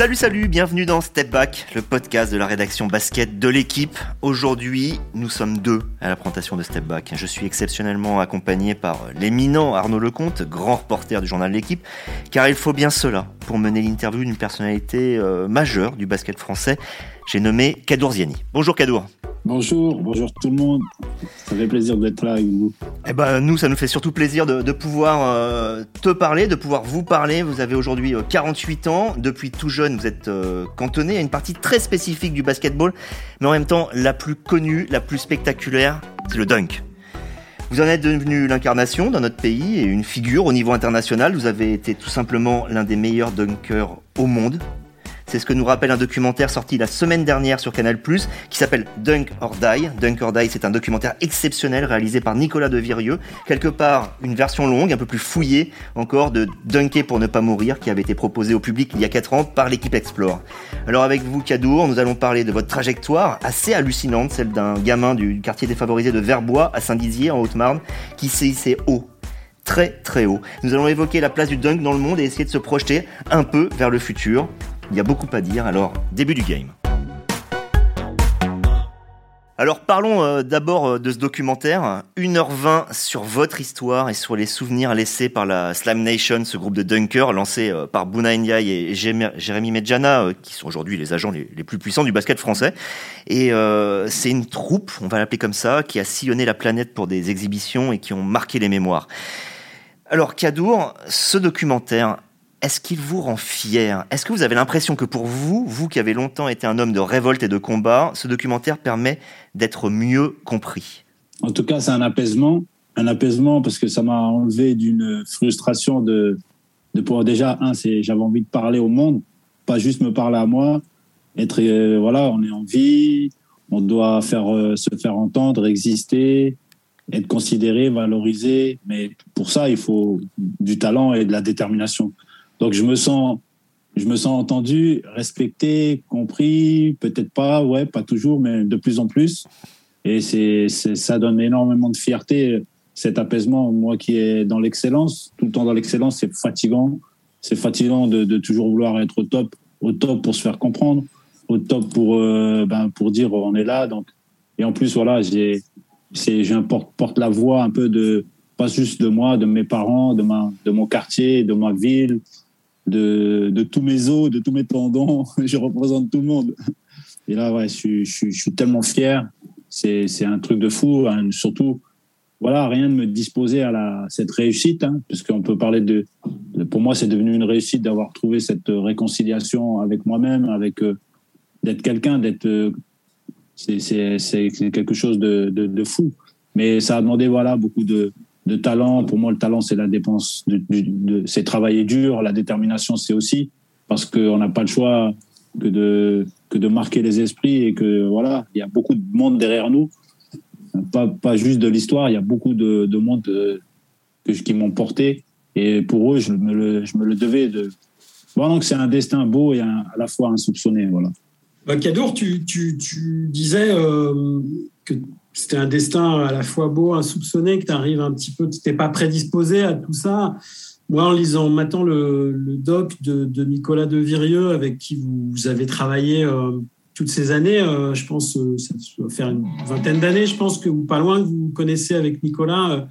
Salut, salut, bienvenue dans Step Back, le podcast de la rédaction basket de l'équipe. Aujourd'hui, nous sommes deux à la présentation de Step Back. Je suis exceptionnellement accompagné par l'éminent Arnaud Lecomte, grand reporter du journal L'équipe, car il faut bien cela pour mener l'interview d'une personnalité euh, majeure du basket français. J'ai nommé Kadour Ziani. Bonjour Kadour. Bonjour, bonjour tout le monde. Ça fait plaisir d'être là avec vous. Eh ben, nous, ça nous fait surtout plaisir de, pouvoir euh, te parler, de pouvoir vous parler. Vous avez aujourd'hui 48 euh, ans. Depuis tout jeune, vous êtes euh, cantonné à une partie très spécifique du basketball, mais en même temps la plus connue, la plus spectaculaire, c'est le dunk. Vous en êtes devenu l'incarnation dans notre pays et une figure au niveau international. Vous avez été tout simplement l'un des meilleurs dunkers au monde. C'est ce que nous rappelle un documentaire sorti la semaine dernière sur Canal+, qui s'appelle Dunk or Die. Dunk or Die, c'est un documentaire exceptionnel réalisé par Nicolas de Virieux. Quelque part, une version longue, un peu plus fouillée encore, de Dunker pour ne pas mourir, qui avait été proposé au public il y a 4 ans par l'équipe Explore. Alors avec vous, Cadour, nous allons parler de votre trajectoire assez hallucinante, celle d'un gamin du quartier défavorisé de Verbois à Saint-Dizier, en Haute-Marne, qui s'est haut très très haut. Nous allons évoquer la place du dunk dans le monde et essayer de se projeter un peu vers le futur. Il y a beaucoup à dire, alors début du game. Alors parlons euh, d'abord euh, de ce documentaire, 1h20 sur votre histoire et sur les souvenirs laissés par la Slam Nation, ce groupe de dunkers lancé euh, par Bouna Ndiaye et Jérémy Medjana, qui sont aujourd'hui les agents les, plus puissants du basket français. Et c'est une troupe, on va l'appeler comme ça, qui a sillonné la planète pour des exhibitions et qui ont marqué les mémoires. Alors Kadour, ce documentaire, est-ce qu'il vous rend fier? Est-ce que vous avez l'impression que pour vous, vous qui avez longtemps été un homme de révolte et de combat, ce documentaire permet d'être mieux compris? En tout cas, c'est un apaisement. Un apaisement parce que ça m'a enlevé d'une frustration de, de pouvoir déjà, un, j'avais envie de parler au monde, pas juste me parler à moi. Être, euh, voilà, on est en vie, on doit faire, euh, se faire entendre, exister, être considéré, valorisé. Mais pour ça, il faut du talent et de la détermination. Donc je me sens, je me sens entendu, respecté, compris, peut-être pas, ouais, pas toujours, mais de plus en plus. Et c'est, ça donne énormément de fierté, cet apaisement. Moi qui est dans l'excellence, tout le temps dans l'excellence, c'est fatigant. C'est fatigant de, de, toujours vouloir être au top, au top pour se faire comprendre, au top pour, euh, ben, pour dire on est là. Donc, et en plus, voilà, j'ai, c'est, j'importe porte la voix un peu de, pas juste de moi, de mes parents, de ma, de mon quartier, de ma ville, de, tous mes os, de tous mes tendons. je représente tout le monde. Et là, ouais, je, suis tellement fier. C'est un truc de fou. Hein. Surtout, voilà, rien de me disposer à la, cette réussite, hein, parce qu'on peut parler de. Pour moi, c'est devenu une réussite d'avoir trouvé cette réconciliation avec moi-même, avec euh, d'être quelqu'un, d'être. Euh, c'est quelque chose de, de, fou. Mais ça a demandé voilà beaucoup de, de talent. Pour moi, le talent, c'est la dépense, de, c'est travailler dur. La détermination, c'est aussi parce qu'on n'a pas le choix que de, que de marquer les esprits et que voilà, il y a beaucoup de monde derrière nous. Pas, pas juste de l'histoire, il y a beaucoup de, de monde euh, que, qui m'ont porté. Et pour eux, je me le, je me le devais de. Voilà, donc c'est un destin beau et à la fois insoupçonné. Voilà. Bah, Kadour, tu, tu, tu disais euh, que c'était un destin à la fois beau, insoupçonné, que tu arrives un petit peu, tu n'étais pas prédisposé à tout ça. Moi, en lisant maintenant le, doc de, Nicolas de Virieux, avec qui vous, avez travaillé euh, toutes ces années, euh, je pense, euh, ça doit faire une vingtaine d'années, je pense que vous, pas loin, que vous connaissez avec Nicolas.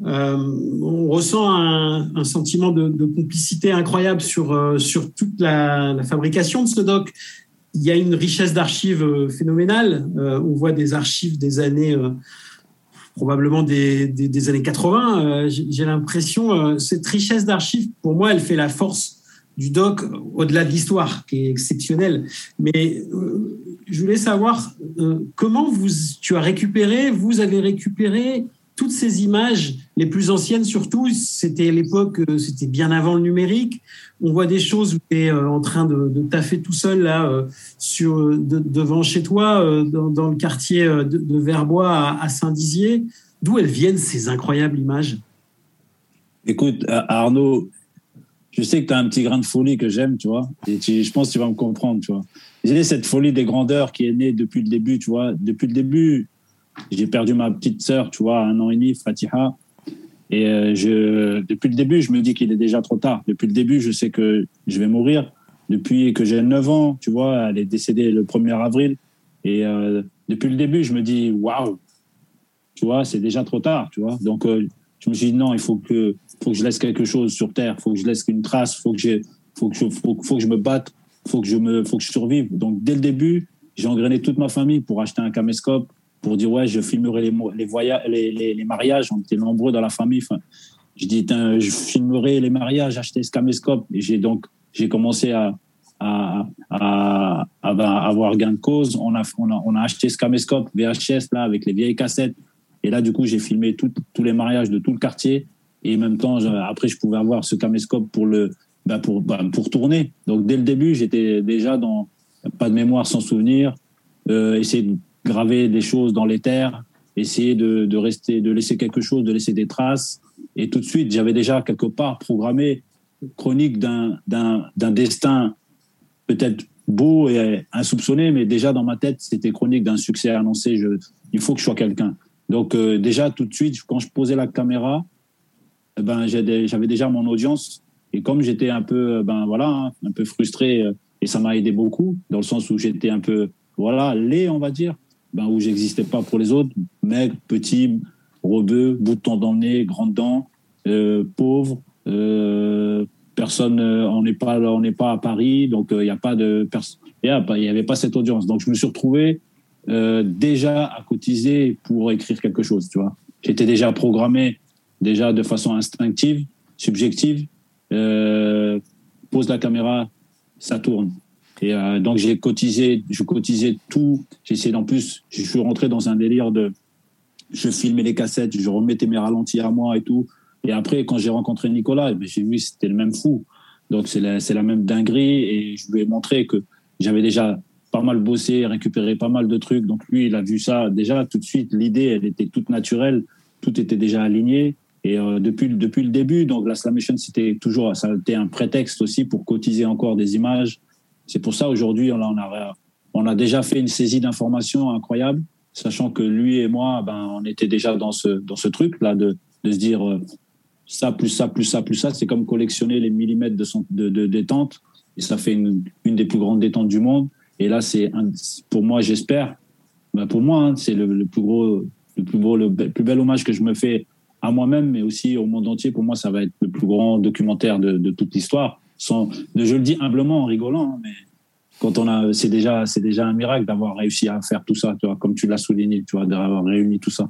on ressent un, sentiment de, complicité incroyable sur, sur toute la, fabrication de ce doc il y a une richesse d'archives euh, phénoménale. Euh, on voit des archives des années, euh, probablement des, des, années 80. J'ai l'impression, cette richesse d'archives, pour moi, elle fait la force du doc au-delà de l'histoire, qui est exceptionnelle. Mais je voulais savoir comment tu as récupéré, vous avez récupéré toutes ces images, les plus anciennes surtout, c'était l'époque, euh, c'était bien avant le numérique. On voit des choses où tu es euh, en train de, de taffer tout seul là, euh, sur, devant chez toi, dans, le quartier de, Verbois à, Saint-Dizier. D'où elles viennent ces incroyables images? Écoute, Arnaud, je sais que tu as un petit grain de folie que j'aime, tu vois. Et je pense que tu vas me comprendre, tu vois. J'ai cette folie des grandeurs qui est née depuis le début, tu vois. Depuis le début, j'ai perdu ma petite sœur, tu vois, un an et demi, Fatiha. Et euh, je, depuis le début, je me dis qu'il est déjà trop tard. Depuis le début, je sais que je vais mourir. depuis que j'ai 9 ans, tu vois, elle est décédée le 1er avril. Et euh, depuis le début, je me dis, waouh, tu vois, c'est déjà trop tard, tu vois. Donc, euh, je me suis dit, non, il faut que, faut que je laisse quelque chose sur Terre, il faut que je laisse une trace, il faut, que je, faut, faut, que je me batte, il faut, que je faut que je survive. Donc, dès le début, j'ai engrainé toute ma famille pour acheter un caméscope, pour dire, ouais, je filmerai les, les, voyages, les, les, mariages. On était nombreux dans la famille. Enfin, je dis, je filmerai les mariages, acheter ce caméscope. Et j'ai donc, j'ai commencé à, à, à, à, avoir gain de cause. On a, on a, on a acheté ce caméscope VHS là avec les vieilles cassettes. Et là, du coup, j'ai filmé tout, tous les mariages de tout le quartier. Et en même temps, après, je pouvais avoir ce caméscope pour le, bah pour, bah pour tourner. Donc, dès le début, j'étais déjà dans pas de mémoire sans souvenir, euh, essayer de graver des choses dans les terres, essayer de, rester, de laisser quelque chose, de laisser des traces. Et tout de suite, j'avais déjà quelque part programmé chronique d'un destin peut-être beau et insoupçonné, mais déjà dans ma tête, c'était chronique d'un succès annoncé. Il faut que je sois quelqu'un. Donc euh, déjà tout de suite, quand je posais la caméra, eh ben j'avais déjà mon audience et comme j'étais un peu, ben voilà, un peu frustré euh, et ça m'a aidé beaucoup dans le sens où j'étais un peu, voilà, laid on va dire, ben où j'existais pas pour les autres, maigre, petit, rebeu, bouton dans le nez, grande dents, euh, pauvre. Euh, personne, on n'est pas, on n'est pas à Paris, donc il n'y a pas de il n'y avait pas cette audience. Donc je me suis retrouvé euh, déjà à cotiser pour écrire quelque chose, tu vois. J'étais déjà programmé, déjà de façon instinctive, subjective. Euh, pose la caméra, ça tourne. Et euh, donc j'ai cotisé, je cotisais tout. J'ai essayé d'en plus, je suis rentré dans un délire de, je filmais les cassettes, je remettais mes ralentis à moi et tout. Et après, quand j'ai rencontré Nicolas, eh j'ai vu c'était le même fou. Donc c'est la, la même dinguerie et je lui ai montré que j'avais déjà pas mal bossé, récupéré pas mal de trucs. Donc lui, il a vu ça déjà tout de suite. L'idée, elle était toute naturelle, tout était déjà aligné. Et euh, depuis, depuis le début, donc la Slamation, c'était toujours, ça a été un prétexte aussi pour cotiser encore des images. C'est pour ça aujourd'hui, on a, déjà fait une saisie d'informations incroyable, sachant que lui et moi, ben, on était déjà dans ce, dans ce truc là de, de se dire euh, ça plus ça plus ça plus ça. C'est comme collectionner les millimètres de, de, détente et ça fait une, une des plus grandes détentes du monde. Et là, c'est pour moi, j'espère, bah pour moi, hein, c'est le, plus gros, le plus beau, le plus bel hommage que je me fais à moi-même, mais aussi au monde entier. Pour moi, ça va être le plus grand documentaire de, de toute l'histoire. Je le dis humblement en rigolant, hein, mais quand on a, c'est déjà, c'est déjà un miracle d'avoir réussi à faire tout ça, comme tu l'as souligné, tu vois, d'avoir réuni tout ça.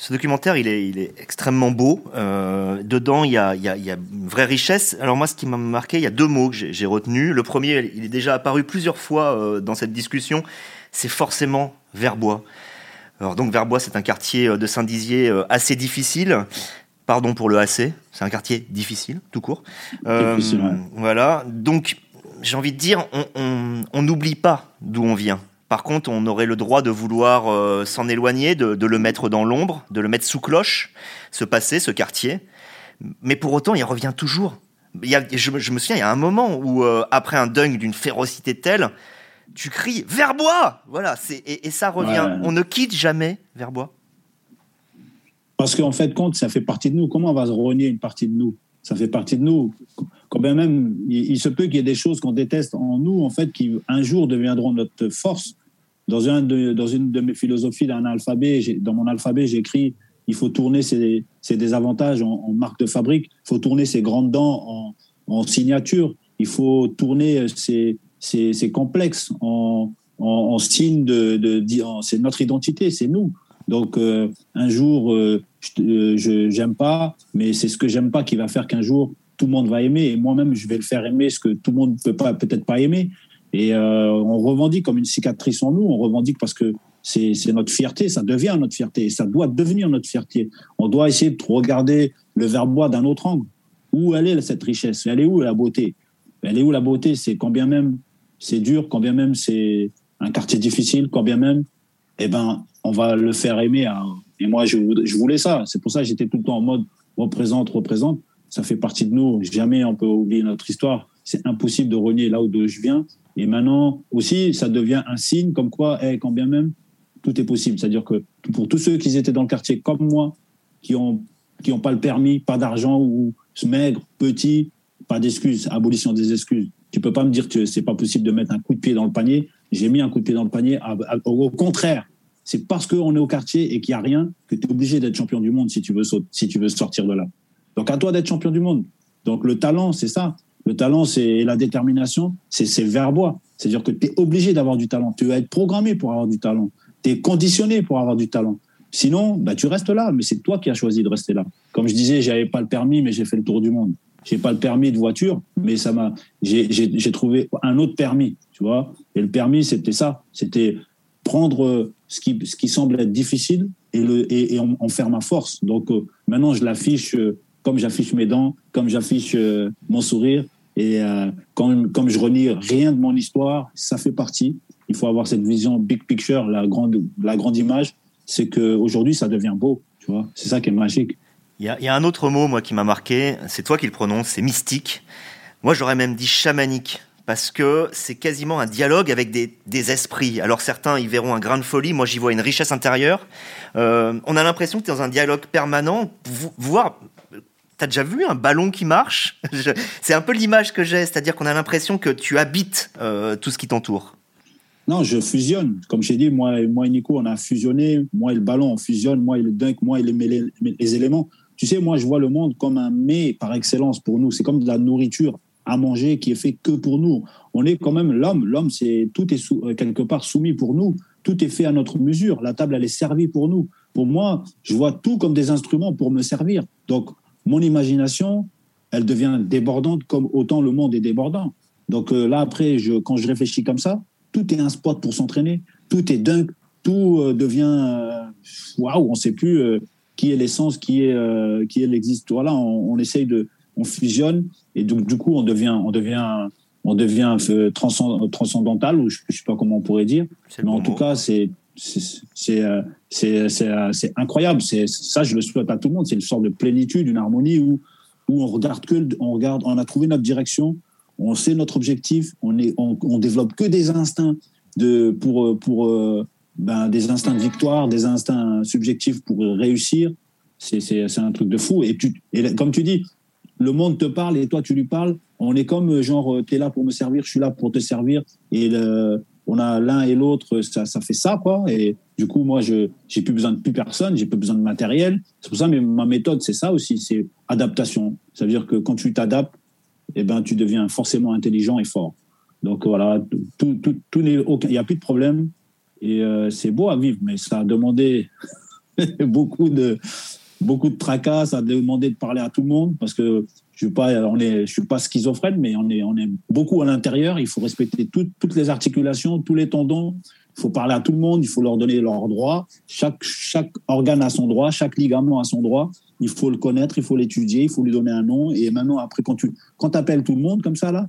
Ce documentaire, il est, extrêmement beau. Euh, dedans, il y, a, une vraie richesse. Alors moi, ce qui m'a marqué, il y a deux mots que j'ai retenus. Le premier, il est déjà apparu plusieurs fois euh, dans cette discussion. C'est forcément Verbois. Alors donc Verbois, c'est un quartier euh, de Saint-Dizier assez difficile. Pardon pour le AC. C'est un quartier difficile, tout court. Euh, difficile, ouais. Voilà. Donc j'ai envie de dire, on n'oublie pas d'où on vient. Par contre, on aurait le droit de vouloir euh, s'en éloigner, de, de, le mettre dans l'ombre, de le mettre sous cloche, ce passé, ce quartier. Mais pour autant, il revient toujours. Il y a, je, je, me souviens, il y a un moment où, euh, après un dunk d'une férocité telle, tu cries Verbois Voilà, et, et, ça revient. Ouais. On ne quitte jamais Verbois. Parce qu'en fait, compte, ça fait partie de nous. Comment on va se renier une partie de nous? Ça fait partie de nous. Quand bien même, il, se peut qu'il y ait des choses qu'on déteste en nous, en fait, qui un jour deviendront notre force dans, une de mes philosophies d'un alphabet, dans mon alphabet, j'écris il faut tourner ses, désavantages en, en, marque de fabrique, il faut tourner ses grandes dents en, en signature, il faut tourner ses, complexes en, en, signe de, de, de c'est notre identité, c'est nous. Donc euh, un jour, euh, je j'aime pas, mais c'est ce que j'aime pas qui va faire qu'un jour tout le monde va aimer. Et moi-même je vais le faire aimer ce que tout le monde peut pas peut-être pas aimer. Et euh, on revendique comme une cicatrice en nous, on revendique parce que c'est notre fierté, ça devient notre fierté, ça doit devenir notre fierté. On doit essayer de regarder le verbois d'un autre angle. Où elle est cette richesse? Elle est où la beauté? Elle est où la beauté? C'est quand bien même c'est dur, quand bien même c'est un quartier difficile, quand bien même, eh ben, on va le faire aimer. Et moi, je, voulais ça. C'est pour ça que j'étais tout le temps en mode représente, représente. Ça fait partie de nous. Jamais on peut oublier notre histoire. C'est impossible de renier là où je viens. Et maintenant aussi, ça devient un signe comme quoi, eh, quand bien même, tout est possible. C'est-à-dire que pour tous ceux qui étaient dans le quartier comme moi, qui qui n'ont pas le permis, pas d'argent ou maigre, petit, pas d'excuses, abolition des excuses. Tu peux pas me dire que c'est pas possible de mettre un coup de pied dans le panier. J'ai mis un coup de pied dans le panier. Au contraire, c'est parce qu'on est au quartier et qu'il n'y a rien que tu es obligé d'être champion du monde si tu veux, si tu veux sortir de là. Donc à toi d'être champion du monde. Donc le talent, c'est ça. Le talent, c'est la détermination, c'est verbois. C'est-à-dire que tu es obligé d'avoir du talent. Tu vas être programmé pour avoir du talent. Tu es conditionné pour avoir du talent. Sinon, bah, tu restes là, mais c'est toi qui as choisi de rester là. Comme je disais, j'avais pas le permis, mais j'ai fait le tour du monde. J'ai pas le permis de voiture, mais ça m'a, j'ai trouvé un autre permis, tu vois. Et le permis, c'était ça. C'était prendre ce qui, ce qui semble être difficile et, le, et, en, faire ma force. Donc euh, maintenant, je l'affiche euh, comme j'affiche mes dents, comme j'affiche euh, mon sourire. Et comme, comme je renie rien de mon histoire, ça fait partie. Il faut avoir cette vision big picture, la grande, la grande image. C'est qu'aujourd'hui, ça devient beau. Tu vois, c'est ça qui est magique. Il y, a, y a un autre mot, moi, qui m'a marqué. C'est toi qui le prononces. C'est mystique. Moi, j'aurais même dit chamanique parce que c'est quasiment un dialogue avec des, esprits. Alors certains y verront un grain de folie, moi j'y vois une richesse intérieure. Euh, on a l'impression que tu es dans un dialogue permanent, voir... T'as déjà vu un ballon qui marche? C'est un peu l'image que j'ai, c'est-à-dire qu'on a l'impression que tu habites euh, tout ce qui t'entoure. Non, je fusionne. Comme j'ai dit, moi, moi et Nico, on a fusionné. Moi et le ballon, on fusionne. Moi et le dunk, moi et les, les éléments. Tu sais, moi, je vois le monde comme un mets par excellence pour nous. C'est comme de la nourriture à manger qui est fait que pour nous. On est quand même l'homme. L'homme, c'est tout est euh, quelque part soumis pour nous. Tout est fait à notre mesure. La table, elle est servie pour nous. Pour moi, je vois tout comme des instruments pour me servir. Donc, mon imagination, elle devient débordante comme autant le monde est débordant. Donc euh, là, après, quand je réfléchis comme ça, tout est un spot pour s'entraîner. Tout est dingue. Tout euh, devient waouh. on ne sait plus qui est l'essence, qui est qui est l'existe. Voilà, on essaye de on fusionne et donc du coup on devient on devient on devient transcendantal ou je, ne sais pas comment on pourrait dire. Mais en tout cas c'est c'est euh, c'est c'est incroyable. C'est ça je le souhaite à tout le monde. C'est une sorte de plénitude une harmonie où où on regarde que on regarde on a trouvé notre direction. On sait notre objectif. On est on, on développe que des instincts de pour pour euh, ben, des instincts de victoire des instincts subjectifs pour réussir. C'est c'est un truc de fou. Et tu et comme tu dis le monde te parle et toi tu lui parles. On est comme euh, genre, euh, tu es là pour me servir, je suis là pour te servir. Et on a l'un et l'autre, ça, ça fait ça, quoi. Et du coup, moi, je j'ai plus besoin de plus personne, j'ai plus besoin de matériel. C'est pour ça, mais ma méthode, c'est ça aussi, c'est adaptation. Ça veut dire que quand tu t'adaptes, eh ben, tu deviens forcément intelligent et fort. Donc voilà, tout, tout, tout il n'y a plus de problème. Et euh, c'est beau à vivre, mais ça a demandé beaucoup de, beaucoup de tracas, ça a demandé de parler à tout le monde parce que je ne pas, on est, je suis pas schizophrène, mais on est, on est beaucoup à l'intérieur. Il faut respecter toutes les articulations, tous les tendons. Il faut parler à tout le monde. Il faut leur donner leurs droits. Chaque, chaque organe a son droit, chaque ligament a son droit. Il faut le connaître, il faut l'étudier, il faut lui donner un nom. Et maintenant, après, quand tu quand appelles tout le monde comme ça, là,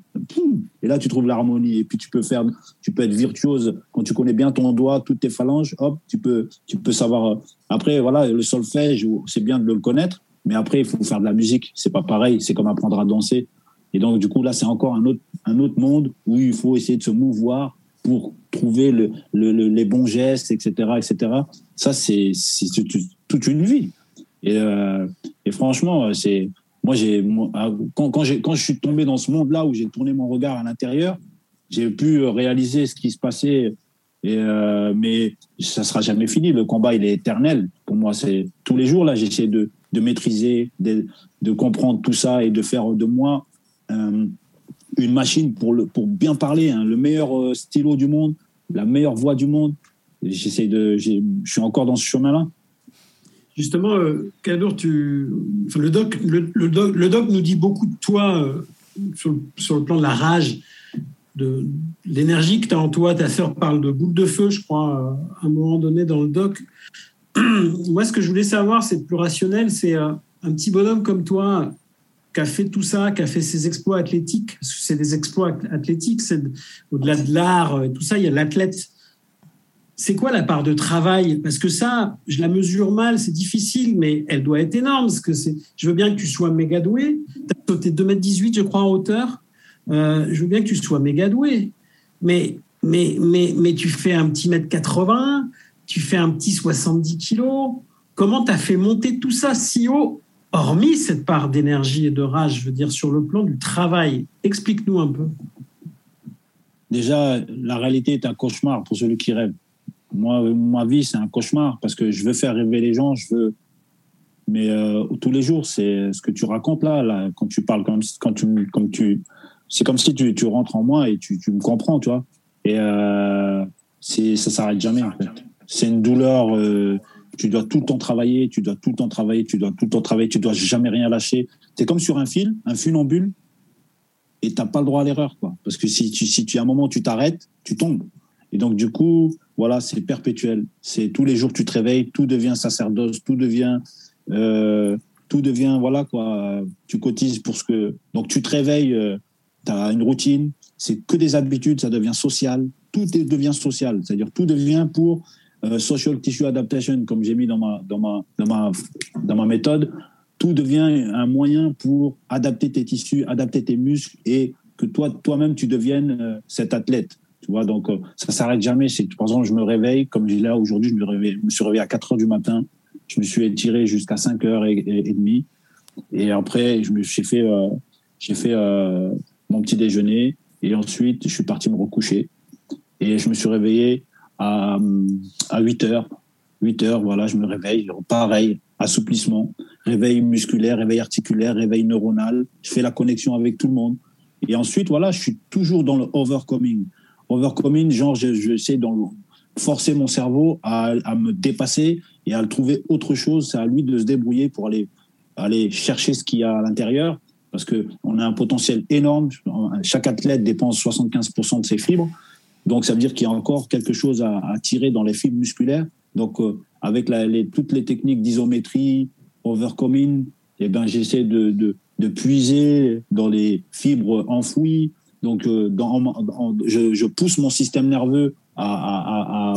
et là, tu trouves l'harmonie. Et puis, tu peux faire, tu peux être virtuose. Quand tu connais bien ton doigt, toutes tes phalanges, hop, tu peux, tu peux savoir. Après, voilà, le solfège, c'est bien de le connaître. Mais après, il faut faire de la musique. C'est pas pareil. C'est comme apprendre à danser. Et donc, du coup, là, c'est encore un autre, un autre monde où il faut essayer de se mouvoir pour trouver le, les bons gestes, etc., etc. Ça, c'est toute une vie. Et, euh, et franchement, c'est moi, j'ai ah, quand, quand, quand je suis tombé dans ce monde-là où j'ai tourné mon regard à l'intérieur, j'ai pu réaliser ce qui se passait. Et euh, mais ça sera jamais fini. Le combat, il est éternel. Pour moi, c'est tous les jours là. J'essaie de, de maîtriser, de, de, comprendre tout ça et de faire de moi euh, une machine pour le pour bien parler, hein, le meilleur euh, stylo du monde, la meilleure voix du monde. J'essaie de, je suis encore dans ce chemin-là. Justement, euh, tu, le, doc, le, doc, le, doc, nous dit beaucoup de toi euh, sur, le, sur, le, plan de la rage, de, l'énergie que tu as en toi. Ta sœur parle de boule de feu, je crois, à un moment donné dans le doc. Moi, ce que je voulais savoir, c'est plus rationnel, c'est euh, un petit bonhomme comme toi qui a fait tout ça, qui a fait ses exploits athlétiques, c'est des exploits athlétiques, c'est au-delà de l'art, tout ça, il y a l'athlète c'est quoi la part de travail? Parce que ça, je la mesure mal, c'est difficile, mais elle doit être énorme. Que je veux bien que tu sois méga doué. Tu as sauté 2,18 m, je crois, en hauteur. Euh, je veux bien que tu sois méga doué. Mais, mais, mais, mais tu fais un petit mètre 80, tu fais un petit 70 kilos. Comment tu as fait monter tout ça si haut, hormis cette part d'énergie et de rage, je veux dire, sur le plan du travail Explique-nous un peu. déjà, la réalité est un cauchemar pour celui qui rêve. Moi, ma vie, c'est un cauchemar parce que je veux faire rêver les gens, je veux. Mais euh, tous les jours, c'est ce que tu racontes là, là, quand tu parles, comme, quand tu, comme tu, c'est comme si tu, tu, rentres en moi et tu, tu me comprends, tu vois. Et euh, c'est, ça s'arrête jamais. En fait. C'est une douleur. Euh, tu dois tout le temps travailler, tu dois tout le temps travailler, tu dois tout le temps travailler, tu dois jamais rien lâcher. C'est comme sur un fil, un funambule, et t'as pas le droit à l'erreur, quoi. Parce que si tu, si tu, à un moment tu t'arrêtes, tu tombes. Et donc du coup, voilà, c'est perpétuel. C'est tous les jours tu te réveilles, tout devient sacerdoce, tout devient, euh, tout devient, voilà quoi. Tu cotises pour ce que. Donc tu te réveilles, euh, tu as une routine, c'est que des habitudes, ça devient social. Tout devient social, c'est-à-dire tout devient pour euh, social tissue adaptation, comme j'ai mis dans ma, dans, ma, dans, ma, dans ma méthode. Tout devient un moyen pour adapter tes tissus, adapter tes muscles et que toi, toi-même, tu deviennes euh, cet athlète. Tu vois, donc euh, ça s'arrête jamais. C'est, par exemple, je me réveille, comme je là aujourd'hui, je me, suis réveillé à 4 heures du matin. Je me suis étiré jusqu'à 5 heures et, et, demie. Et après, je me suis fait, j'ai fait mon petit déjeuner. Et ensuite, je suis parti me recoucher. Et je me suis réveillé à, à 8 heures. 8 heures, voilà, je me réveille. Pareil, assouplissement, réveil musculaire, réveil articulaire, réveil neuronal. Je fais la connexion avec tout le monde. Et ensuite, voilà, je suis toujours dans le overcoming. Overcoming, genre, j'essaie de forcer mon cerveau à, à, me dépasser et à trouver autre chose. C'est à lui de se débrouiller pour aller, aller chercher ce qu'il y a à l'intérieur parce qu'on a un potentiel énorme. Chaque athlète dépense 75% de ses fibres. Donc, ça veut dire qu'il y a encore quelque chose à, tirer dans les fibres musculaires. Donc, euh, avec les, toutes les techniques d'isométrie, overcoming, eh ben, j'essaie de, de, puiser dans les fibres enfouies. Donc, euh, je, pousse mon système nerveux à,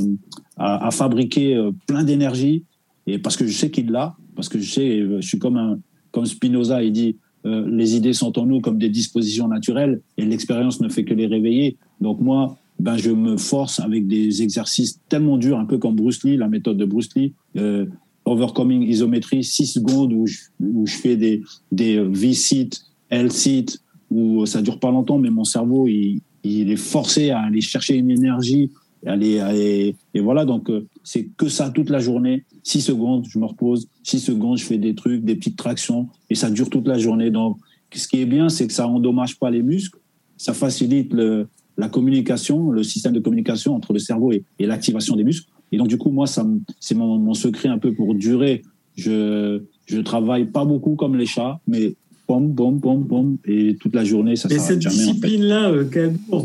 fabriquer euh, plein d'énergie. Et parce que je sais qu'il l'a, parce que je sais, je suis comme comme Spinoza, il dit, euh, les idées sont en nous comme des dispositions naturelles et l'expérience ne fait que les réveiller. Donc moi, ben je me force avec des exercices tellement durs, un peu comme Bruce Lee, la méthode de Bruce Lee, euh, overcoming isométrie, 6 secondes où je, où je fais des, des V-sit, L-sit, où ça dure pas longtemps, mais mon cerveau, il, est forcé à aller chercher une énergie, aller, aller et voilà, donc euh, c'est que ça toute la journée. 6 secondes, je me repose. 6 secondes, je fais des trucs, des petites tractions. Et ça dure toute la journée. Donc, ce qui est bien, c'est que ça endommage pas les muscles. Ça facilite le, la communication, le système de communication entre le cerveau et, et l'activation des muscles. Et donc, du coup, moi, ça, c'est mon, mon, secret un peu pour durer. Je, je travaille pas beaucoup comme les chats, mais pom, pom, pom, et toute la journée, ça s'arrête jamais. cette discipline-là, euh,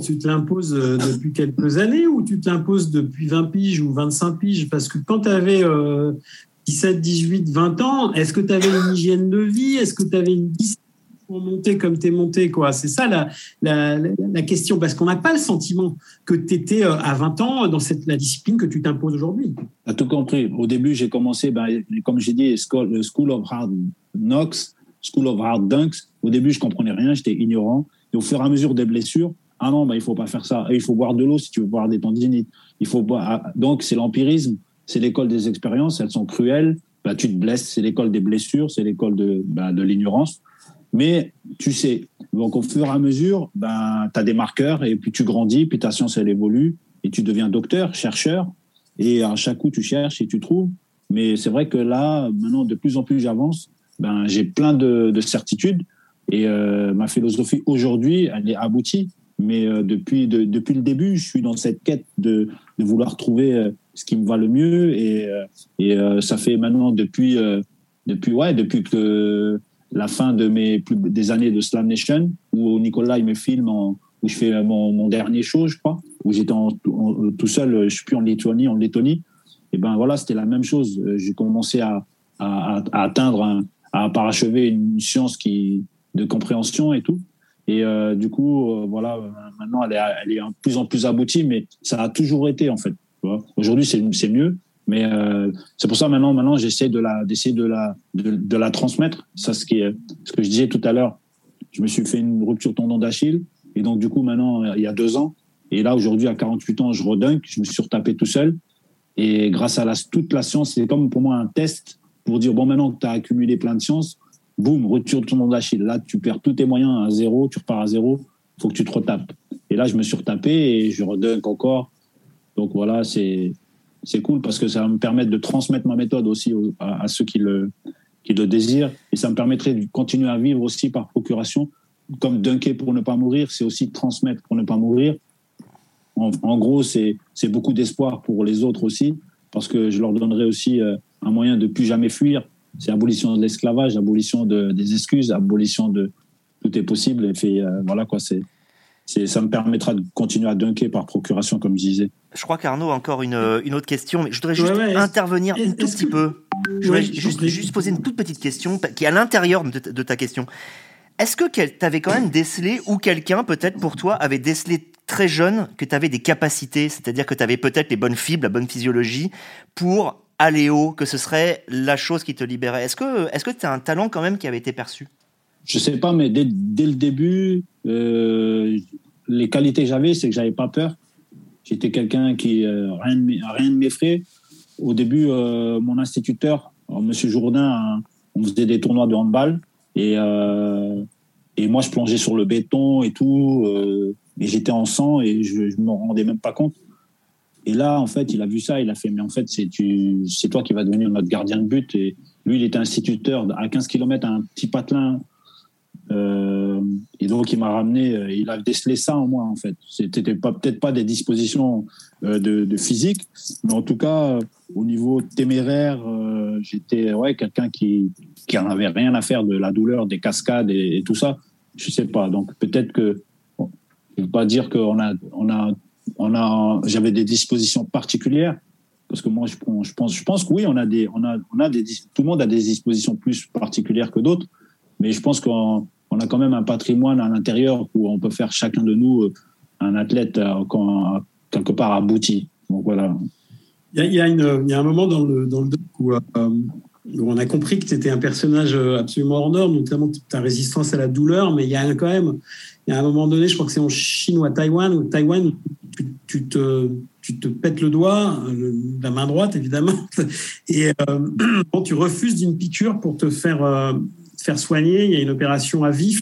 tu te l'imposes euh, depuis quelques années ou tu te l'imposes depuis 20 piges ou 25 piges? Parce que quand tu avais 17, 18, 20 ans, est-ce que tu avais une hygiène de vie? Est-ce que tu avais une discipline pour monter comme tu es monté quoi? C'est ça la, la, la, question, parce qu'on n'a pas le sentiment que tu étais euh, à 20 ans dans cette, la discipline que tu t'imposes aujourd'hui. Tu as tout compris. Au début, j'ai commencé, ben, comme j'ai dit, School of Hard Knocks School of Hard Dunks. Au début, je comprenais rien, j'étais ignorant. Et au fur et à mesure des blessures, ah non, bah, il faut pas faire ça. Il faut boire de l'eau si tu veux boire des tendinites. Il faut boire. Ah, donc, c'est l'empirisme, c'est l'école des expériences, elles sont cruelles. Bah, tu te blesses, c'est l'école des blessures, c'est l'école de, bah, de l'ignorance. Mais tu sais, donc au fur et à mesure, ben, tu as des marqueurs et puis tu grandis, puis ta science, elle évolue et tu deviens docteur, chercheur. Et à chaque coup, tu cherches et tu trouves. Mais c'est vrai que là, maintenant, de plus en plus j'avance, ben, j'ai plein de, de, certitudes. Et euh, ma philosophie aujourd'hui, elle est aboutie. Mais euh, depuis, de, depuis le début, je suis dans cette quête de, de vouloir trouver euh, ce qui me va le mieux. Et, et ça fait maintenant depuis, depuis, ouais, depuis que la fin de mes des années de Slam Nation, où Nicolas il me filme, où je fais mon, mon, dernier show, je crois, où j'étais tout seul, je suis plus en Lettonie, en Lettonie. Et ben voilà, c'était la même chose. J'ai commencé à, à, à atteindre un, à parachever une science qui de compréhension et tout. Et euh, du coup, euh, voilà, maintenant elle est, elle de plus en plus aboutie, mais ça a toujours été en fait. Aujourd'hui, c'est mieux, mais euh, c'est pour ça maintenant, maintenant j'essaie de la, d'essayer de la, de, la transmettre. Ça, ce qui ce que je disais tout à l'heure. Je me suis fait une rupture tendon d'Achille, et donc du coup maintenant, il y a deux ans, et là aujourd'hui à 48 ans, je redunk, je me suis retapé tout seul, et grâce à la, toute la science, c'est comme pour moi un test pour dire, bon, maintenant que tu as accumulé plein de sciences, boum, rupture de ton d'Achille. Là, tu perds tous tes moyens à zéro, tu repars à zéro, il faut que tu te retapes. Et là, je me suis retapé et je redunk encore. Donc voilà, c'est c'est cool parce que ça va me permettre de transmettre ma méthode aussi à, ceux qui le, qui le désirent. Et ça me permettrait de continuer à vivre aussi par procuration. Comme dunker pour ne pas mourir, c'est aussi transmettre pour ne pas mourir. En, en gros, c'est beaucoup d'espoir pour les autres aussi, parce que je leur donnerai aussi euh, un moyen de plus jamais fuir. C'est abolition de l'esclavage, abolition de, des excuses, abolition de tout est possible. Et puis, euh, voilà quoi, c'est ça me permettra de continuer à dunker par procuration, comme je disais. Je crois qu'Arnaud a encore une, une, autre question, mais je voudrais juste intervenir un tout petit peu. Je voudrais juste, juste, poser une toute petite question qui est à l'intérieur de, de, ta question. Est-ce que tu avais quand même décelé, ou quelqu'un peut-être pour toi avait décelé très jeune que tu avais des capacités, c'est-à-dire que tu avais peut-être les bonnes fibres, la bonne physiologie pour aller haut, que ce serait la chose qui te libérait Est-ce que tu est as un talent quand même qui avait été perçu? Je sais pas, mais dès, le début, euh, les qualités que j'avais, c'est que j'avais pas peur. J'étais quelqu'un qui euh, rien, ne m'effraie. Au début, euh, mon instituteur, Monsieur Jourdain, on faisait des tournois de handball et et moi je plongeais sur le béton et tout, et j'étais en sang et je, je me rendais même pas compte. Et là, en fait, il a vu ça, il a fait, mais en fait, c'est toi qui vas devenir notre gardien de but. Et lui, il était instituteur à 15 km, un petit patelin euh, et donc, il m'a ramené, euh, il a décelé ça en moi, en fait. C'était pas, peut-être pas des dispositions euh, de, physique, mais en tout cas, au niveau téméraire, j'étais ouais, quelqu'un qui, qui avait rien à faire de la douleur, des cascades et, tout ça. Je sais pas. Donc, peut-être que, je veux pas dire qu'on a, on a, on a, j'avais des dispositions particulières, parce que moi, je, pense, je pense que oui, on a des, on a, on a des, tout le monde a des dispositions plus particulières que d'autres, mais je pense qu'on on a quand même un patrimoine à l'intérieur où on peut faire chacun de nous euh, un athlète euh, quelque part abouti. Donc voilà. Il y a, un moment dans le, dans le euh, où, on a compris que tu étais un personnage absolument hors norme, notamment ta résistance à la douleur, mais il y a quand même, il y a un moment donné, je crois que c'est en Chine ou à Taïwan, où Taïwan, tu, te, tu te pètes le doigt, la main droite évidemment, et tu refuses d'une piqûre pour te faire faire soigner. Il y a une opération à vif.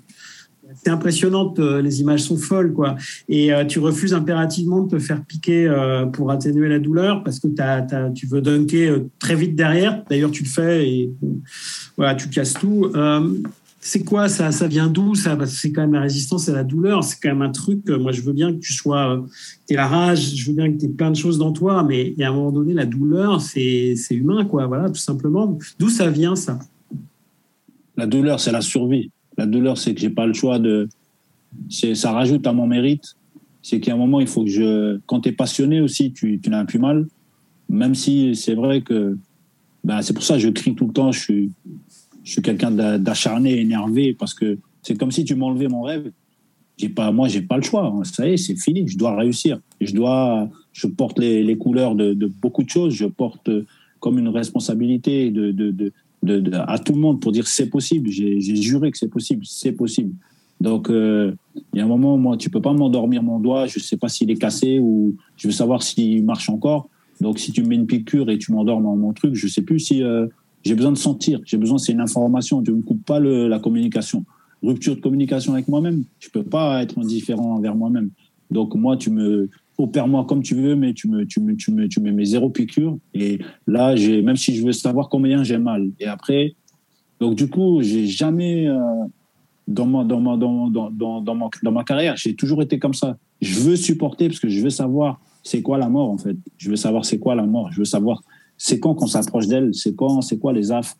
C'est impressionnante, euh, les images sont folles, quoi. Et euh, tu refuses impérativement de te faire piquer euh, pour atténuer la douleur parce que tu veux dunker très vite derrière. D'ailleurs, tu le fais et voilà, tu casses tout. C'est quoi ça Ça vient d'où ça c'est quand même la résistance à la douleur. C'est quand même un truc. moi, je veux bien que tu sois, tu la rage. Je veux bien que tu aies plein de choses dans toi, mais a un moment donné, la douleur, c'est humain, quoi. Voilà, tout simplement. D'où ça vient ça? La douleur, c'est la survie. La douleur, c'est que j'ai pas le choix de. Ça rajoute à mon mérite. C'est qu'à un moment, il faut que je. Quand tu es passionné aussi, tu, tu n'as plus mal. Même si c'est vrai que. Ben, c'est pour ça que je crie tout le temps. Je suis, je suis quelqu'un d'acharné, énervé, parce que c'est comme si tu m'enlevais mon rêve. J'ai pas, moi, j'ai pas le choix. Ça y est, c'est fini. Je dois réussir. Je dois, je porte les, couleurs de, beaucoup de choses. Je porte comme une responsabilité à tout le monde pour dire c'est possible. J'ai juré que c'est possible, c'est possible. Donc, euh, il y a un moment, moi, tu peux pas m'endormir mon doigt. Je sais pas s'il est cassé ou je veux savoir s'il marche encore. Donc, si tu me mets une piqûre et tu m'endors dans mon truc, je sais plus si euh, j'ai besoin de sentir. J'ai besoin, c'est une information. Tu ne me coupes pas le, la communication. Rupture de communication avec moi-même. Je peux pas être indifférent envers moi-même. Donc, moi, tu me, opère-moi comme tu veux, mais tu me, tu me, tu me, tu me mets zéro piqûre. Et là, j'ai, même si je veux savoir combien j'ai mal. Et après, donc du coup, j'ai jamais, euh, dans, ma, dans, ma, dans, dans, dans, ma, dans ma carrière, j'ai toujours été comme ça. Je veux supporter parce que je veux savoir c'est quoi la mort, en fait. Je veux savoir c'est quoi la mort. Je veux savoir c'est quand qu'on s'approche d'elle, c'est quand, c'est quoi les affres?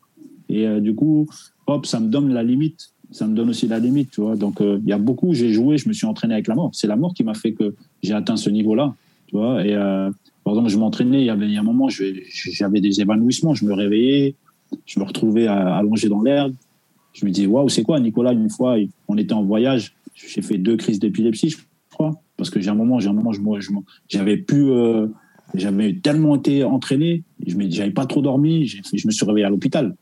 Et euh, du coup, hop, ça me donne la limite ça me donne aussi la limite, tu vois. Donc, euh, il y a beaucoup, j'ai joué, je me suis entraîné avec la mort. C'est la mort qui m'a fait que j'ai atteint ce niveau-là, tu vois. Et euh, par exemple, je m'entraînais, il y avait a un moment, j'avais des évanouissements, je me réveillais, je me retrouvais allongé dans l'herbe. Je me disais, waouh, c'est quoi, Nicolas Une fois, on était en voyage, j'ai fait deux crises d'épilepsie, je crois, parce que j'ai un moment, j'ai un moment, j'avais pu, j'avais tellement été entraîné, je n'avais pas trop dormi, je me suis réveillé à l'hôpital.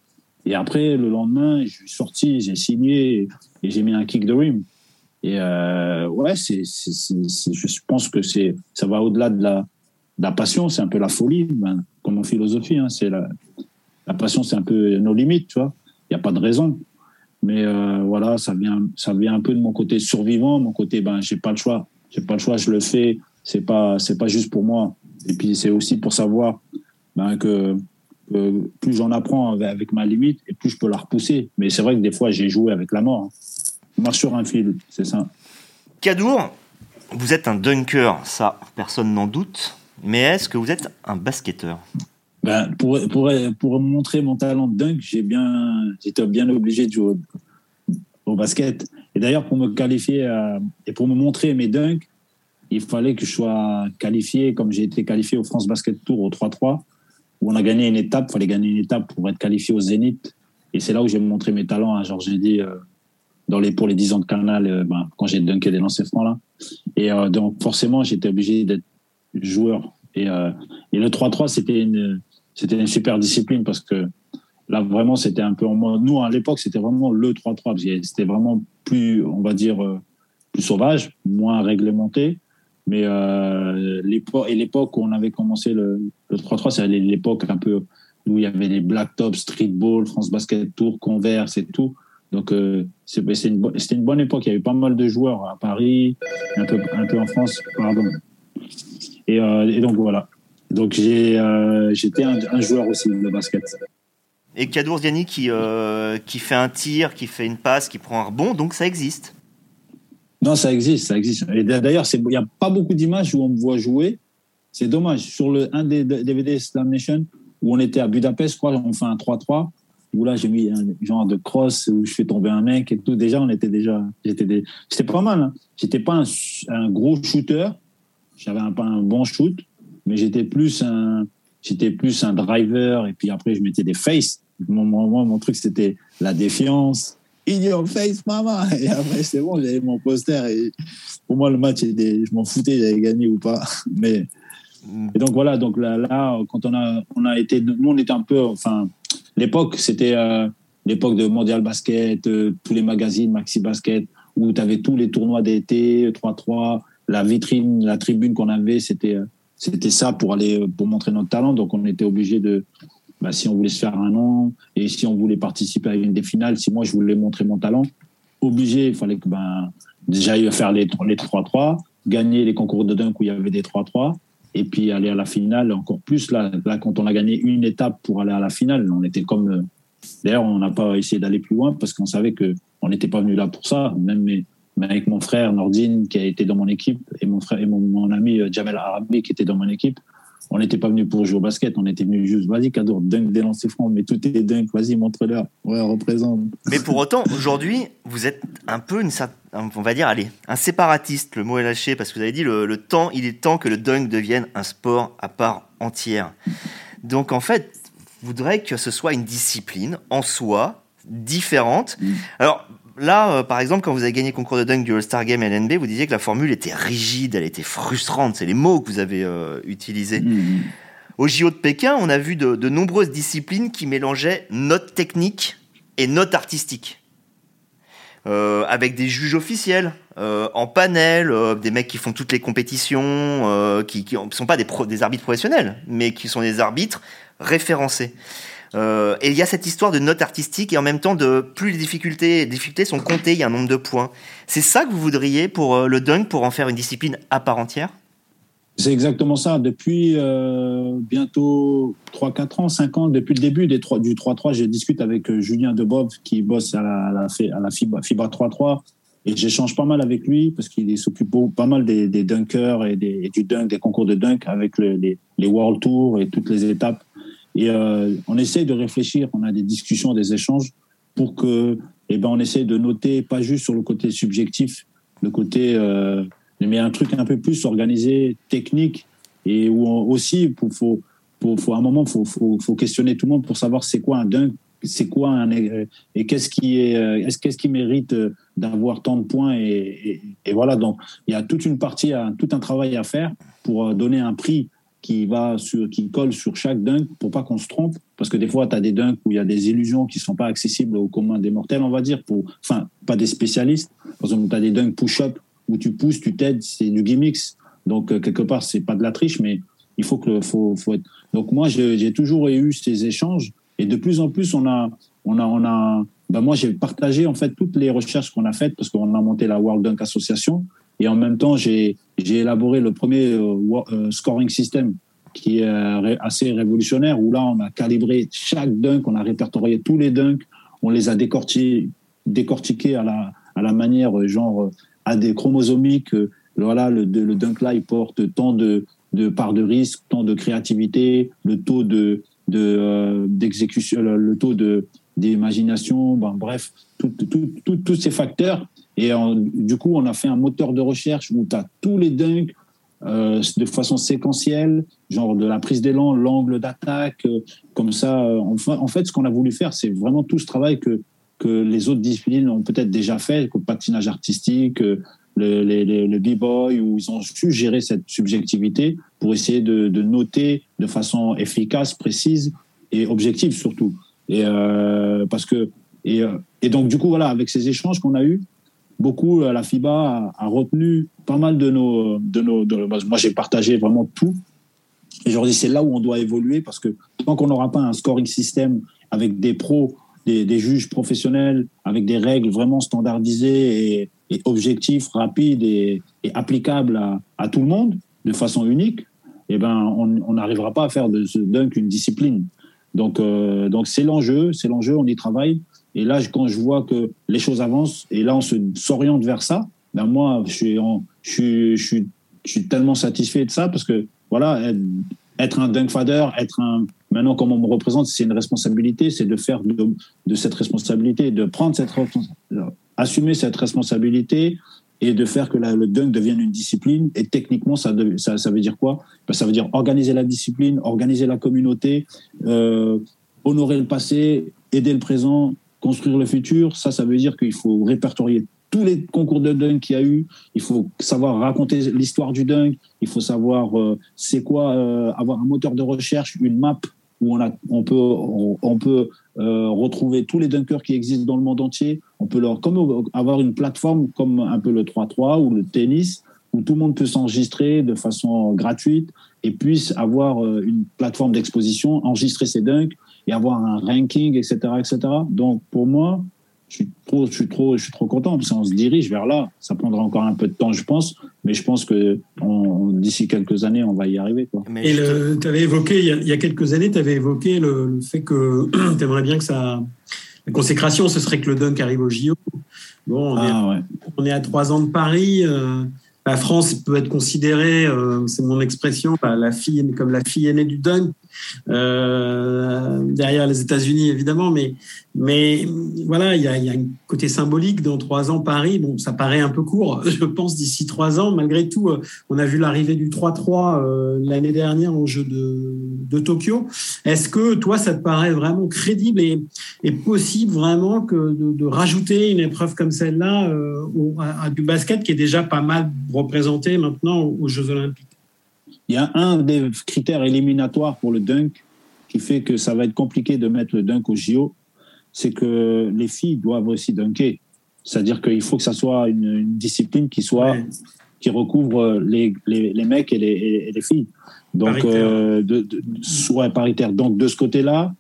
Et après, le lendemain, je suis sorti, j'ai signé et j'ai mis un kick de rim. Et euh, ouais, c'est, je pense que c'est, ça va au-delà de la, la passion, c'est un peu la folie, ben, comme en philosophie. Hein, c'est la, la passion, c'est un peu nos limites, tu vois. Il n'y a pas de raison. Mais euh, voilà, ça vient, ça vient un peu de mon côté survivant, mon côté, ben, j'ai pas le choix. j'ai pas le choix, je le fais. C'est pas, c'est pas juste pour moi. Et puis c'est aussi pour savoir ben, que, plus j'en apprends avec ma limite, et plus je peux la repousser. Mais c'est vrai que des fois, j'ai joué avec la mort. Hein. Marche sur un fil, c'est ça. Cadour, vous êtes un dunker, ça, personne n'en doute. Mais est-ce que vous êtes un basketteur? Ben, pour, pour, pour montrer mon talent de dunk, j'ai bien, j'étais bien obligé de jouer au, basket. Et d'ailleurs, pour me qualifier et pour me montrer mes dunks, il fallait que je sois qualifié, comme j'ai été qualifié au France Basket Tour au 3-3, où on a gagné une étape. Il fallait gagner une étape pour être qualifié au Zénith. Et c'est là où j'ai montré mes talents à Georges dit euh, dans les, pour les 10 ans de Canal, euh, ben, quand j'ai dunké des lancers francs là. Et donc, forcément, j'étais obligé d'être joueur. Et, et le 3-3, c'était une, c'était une super discipline parce que là vraiment c'était un peu en mode nous à l'époque c'était vraiment le 3-3 c'était vraiment plus on va dire euh, plus sauvage moins réglementé mais euh, l'époque où on avait commencé le, le 3-3 c'est l'époque un peu où il y avait les black top streetball France Basket Tour Converse et tout. Donc euh, c'était une, bonne époque. Il y avait pas mal de joueurs à Paris un peu en France pardon. Et, euh, donc voilà. Donc j'étais un, joueur aussi de basket. Et Kadour Ziani qui, qui fait un tir, qui fait une passe, qui prend un rebond, donc ça existe Non, ça existe, ça existe. Et d'ailleurs, il n'y a pas beaucoup d'images où on me voit jouer. C'est dommage. Sur le, un des DVD Slam Nation, où on était à Budapest, je on fait un 3-3, où là, j'ai mis un genre de cross où je fais tomber un mec et tout. Déjà, on était déjà. J'étais, c'était pas mal. Hein. J'étais pas un, gros shooter. J'avais pas un bon shoot mais j'étais plus un, j'étais plus un driver, et puis après, je mettais des faces. Mon, mon truc, c'était la défiance. In your face, mama! Et après, c'est bon, j'avais mon poster, et pour moi, le match, je m'en foutais, j'avais gagné ou pas. Mais, donc voilà, donc là, là, quand on a, on a été, nous, on était un peu, enfin, l'époque, c'était euh, l'époque de Mondial Basket, euh, tous les magazines, Maxi Basket, où tu avais tous les tournois d'été, 3-3, la vitrine, la tribune qu'on avait, c'était euh, c'était ça pour aller pour montrer notre talent. Donc on était obligé de, bah, si on voulait se faire un nom et si on voulait participer à une des finales, si moi je voulais montrer mon talent, obligé, il fallait que ben déjà faire les les 3-3, gagner les concours de dunk où il y avait des 3-3 et puis aller à la finale encore plus là là quand on a gagné une étape pour aller à la finale, on était comme d'ailleurs on n'a pas essayé d'aller plus loin parce qu'on savait que on n'était pas venu là pour ça, même avec mon frère Nordine qui a été dans mon équipe et mon frère et mon, ami euh, Jamel Arabi qui était dans mon équipe. On n'était pas venu pour jouer au basket, on était venu juste, vas-y, cadeau, dunk des lancers francs, mais tout est dunk, vas-y, montre-leur. Ouais, représente. Mais pour autant, aujourd'hui, vous êtes un peu, une, on va dire, allez, un séparatiste, le mot est lâché, parce que vous avez dit, le, le temps, il est temps que le dunk devienne un sport à part entière. Donc en fait, vous voudrez que ce soit une discipline en soi, différente. Mm. Alors, là, euh, par exemple, quand vous avez gagné le concours de dunk du All-Star Game LNB, vous disiez que la formule était rigide, elle était frustrante. C'est les mots que vous avez euh, utilisés. Mmh. Au JO de Pékin, on a vu de, nombreuses disciplines qui mélangeaient notes techniques et notes artistiques. Euh, avec des juges officiels, en panel, des mecs qui font toutes les compétitions, qui ne sont pas des, des arbitres professionnels, mais qui sont des arbitres référencés. Euh, et il y a cette histoire de notes artistiques et en même temps de plus les difficultés, difficultés sont comptées, il y a un nombre de points. C'est ça que vous voudriez pour euh, le dunk, pour en faire une discipline à part entière? C'est exactement ça. Depuis euh, bientôt 3-4 ans, 5 ans, depuis le début des 3, du 3-3, je discute avec Julien Debob qui bosse à la, à FIBA, FIBA 3-3. Et j'échange pas mal avec lui parce qu'il s'occupe pas mal des, des dunkers et, des, du dunk, des concours de dunk avec les, les World Tours et toutes les étapes et euh, on essaie de réfléchir, on a des discussions, des échanges pour que, eh ben, on essaie de noter pas juste sur le côté subjectif, le côté, euh, mais un truc un peu plus organisé, technique, et où aussi, pour, faut, pour, faut, à un moment, faut, faut, faut questionner tout le monde pour savoir c'est quoi un dunk, c'est quoi un et qu'est-ce qui est, qu'est-ce qui mérite d'avoir tant de points et, et, et, voilà. Donc il y a toute une partie, tout un travail à faire pour donner un prix qui va sur, qui colle sur chaque dunk pour pas qu'on se trompe. Parce que des fois, tu as des dunks où il y a des illusions qui sont pas accessibles au commun des mortels, on va dire, pour, enfin, pas des spécialistes. Par exemple, tu as des dunks push-up où tu pousses, tu t'aides, c'est du gimmicks. Donc, euh, quelque part, c'est pas de la triche, mais il faut que, faut, faut être. Donc, moi, j'ai toujours eu ces échanges et de plus en plus, on a, on a, on a, ben moi, j'ai partagé, en fait, toutes les recherches qu'on a faites parce qu'on a monté la World Dunk Association et en même temps, j'ai élaboré le premier scoring system qui est assez révolutionnaire, où là, on a calibré chaque dunk, on a répertorié tous les dunks, on les a décortiqués, décortiqués à la, manière genre à des chromosomiques. Voilà, le, le dunk là, il porte tant de, de part de risque, tant de créativité, le taux de d'exécution, le taux de d'imagination, ben, bref, tous ces facteurs. Et du coup, on a fait un moteur de recherche où tu as tous les dunks euh, de façon séquentielle, genre de la prise d'élan, l'angle d'attaque, euh, comme ça. Euh, en fait, ce qu'on a voulu faire, c'est vraiment tout ce travail que, que les autres disciplines ont peut-être déjà fait, comme le patinage artistique, le, le, b-boy, où ils ont su gérer cette subjectivité pour essayer de, de noter de façon efficace, précise et objective surtout. Et euh, parce que et, euh, et, donc du coup voilà avec ces échanges qu'on a eu, beaucoup euh, la FIBA a, retenu pas mal de nos de nos. moi j'ai partagé vraiment tout. Et je leur dis c'est là où on doit évoluer parce que tant qu'on n'aura pas un scoring system avec des pros, des, juges professionnels, avec des règles vraiment standardisées et, et objectifs, rapides et, et applicables à, à, tout le monde de façon unique, eh ben on n'arrivera pas à faire de ce dunk une discipline. Donc, euh, donc c'est l'enjeu, c'est l'enjeu, on y travaille. Et là, quand je vois que les choses avancent et là, on s'oriente vers ça, ben moi, je suis, tellement satisfait de ça parce que voilà, être, un dunk fader, être un maintenant comme on me représente, c'est une responsabilité, c'est de faire de, cette responsabilité, de prendre cette assumer cette responsabilité et de faire que le dunk devienne une discipline. Et techniquement, ça veut dire quoi? Ben, Ça veut dire organiser la discipline, organiser la communauté, euh, honorer le passé, aider le présent, construire le futur. Ça, ça veut dire qu'il faut répertorier tous les concours de dunk qu'il y a eu. Il faut savoir raconter l'histoire du dunk. Il faut savoir euh, c'est quoi euh, avoir un moteur de recherche, une map où on, a, on peut, on, peut euh, retrouver tous les dunkers qui existent dans le monde entier. On peut leur comme avoir une plateforme comme un peu le 3-3 ou le tennis où tout le monde peut s'enregistrer de façon gratuite et puisse avoir une plateforme d'exposition, enregistrer ses dunks et avoir un ranking, etc., etc. Donc pour moi, je suis trop, je suis trop, je suis trop content parce qu'on se dirige vers là. Ça prendra encore un peu de temps, je pense, mais je pense que d'ici quelques années, on va y arriver. Quoi. Et tu avais évoqué il y, a, quelques années, tu avais évoqué le, fait que tu aimerais bien que ça, la consécration, ce serait que le dunk arrive au JO. Bon, on, est, ah, on est, à trois ans de Paris. Euh, la France peut être considérée, euh, c'est mon expression, la fille comme la fille aînée du dunk euh, derrière les États-Unis évidemment, mais mais voilà, il y a, un côté symbolique dans trois ans Paris. Bon, ça paraît un peu court, je pense d'ici trois ans. Malgré tout, euh, on a vu l'arrivée du 3-3 euh, l'année dernière au jeu de, de Tokyo. Est-ce que toi, ça te paraît vraiment crédible et, et possible vraiment que de, de, rajouter une épreuve comme celle-là euh, à, à, du basket qui est déjà pas mal représenté maintenant aux Jeux Olympiques? Il y a un des critères éliminatoires pour le dunk qui fait que ça va être compliqué de mettre le dunk au JO, c'est que les filles doivent aussi dunker. C'est-à-dire qu'il faut que ça soit une, discipline qui soit qui recouvre les, les, les mecs et les, et les, filles. Donc, euh, de, soit paritaire. Donc, de ce côté-là,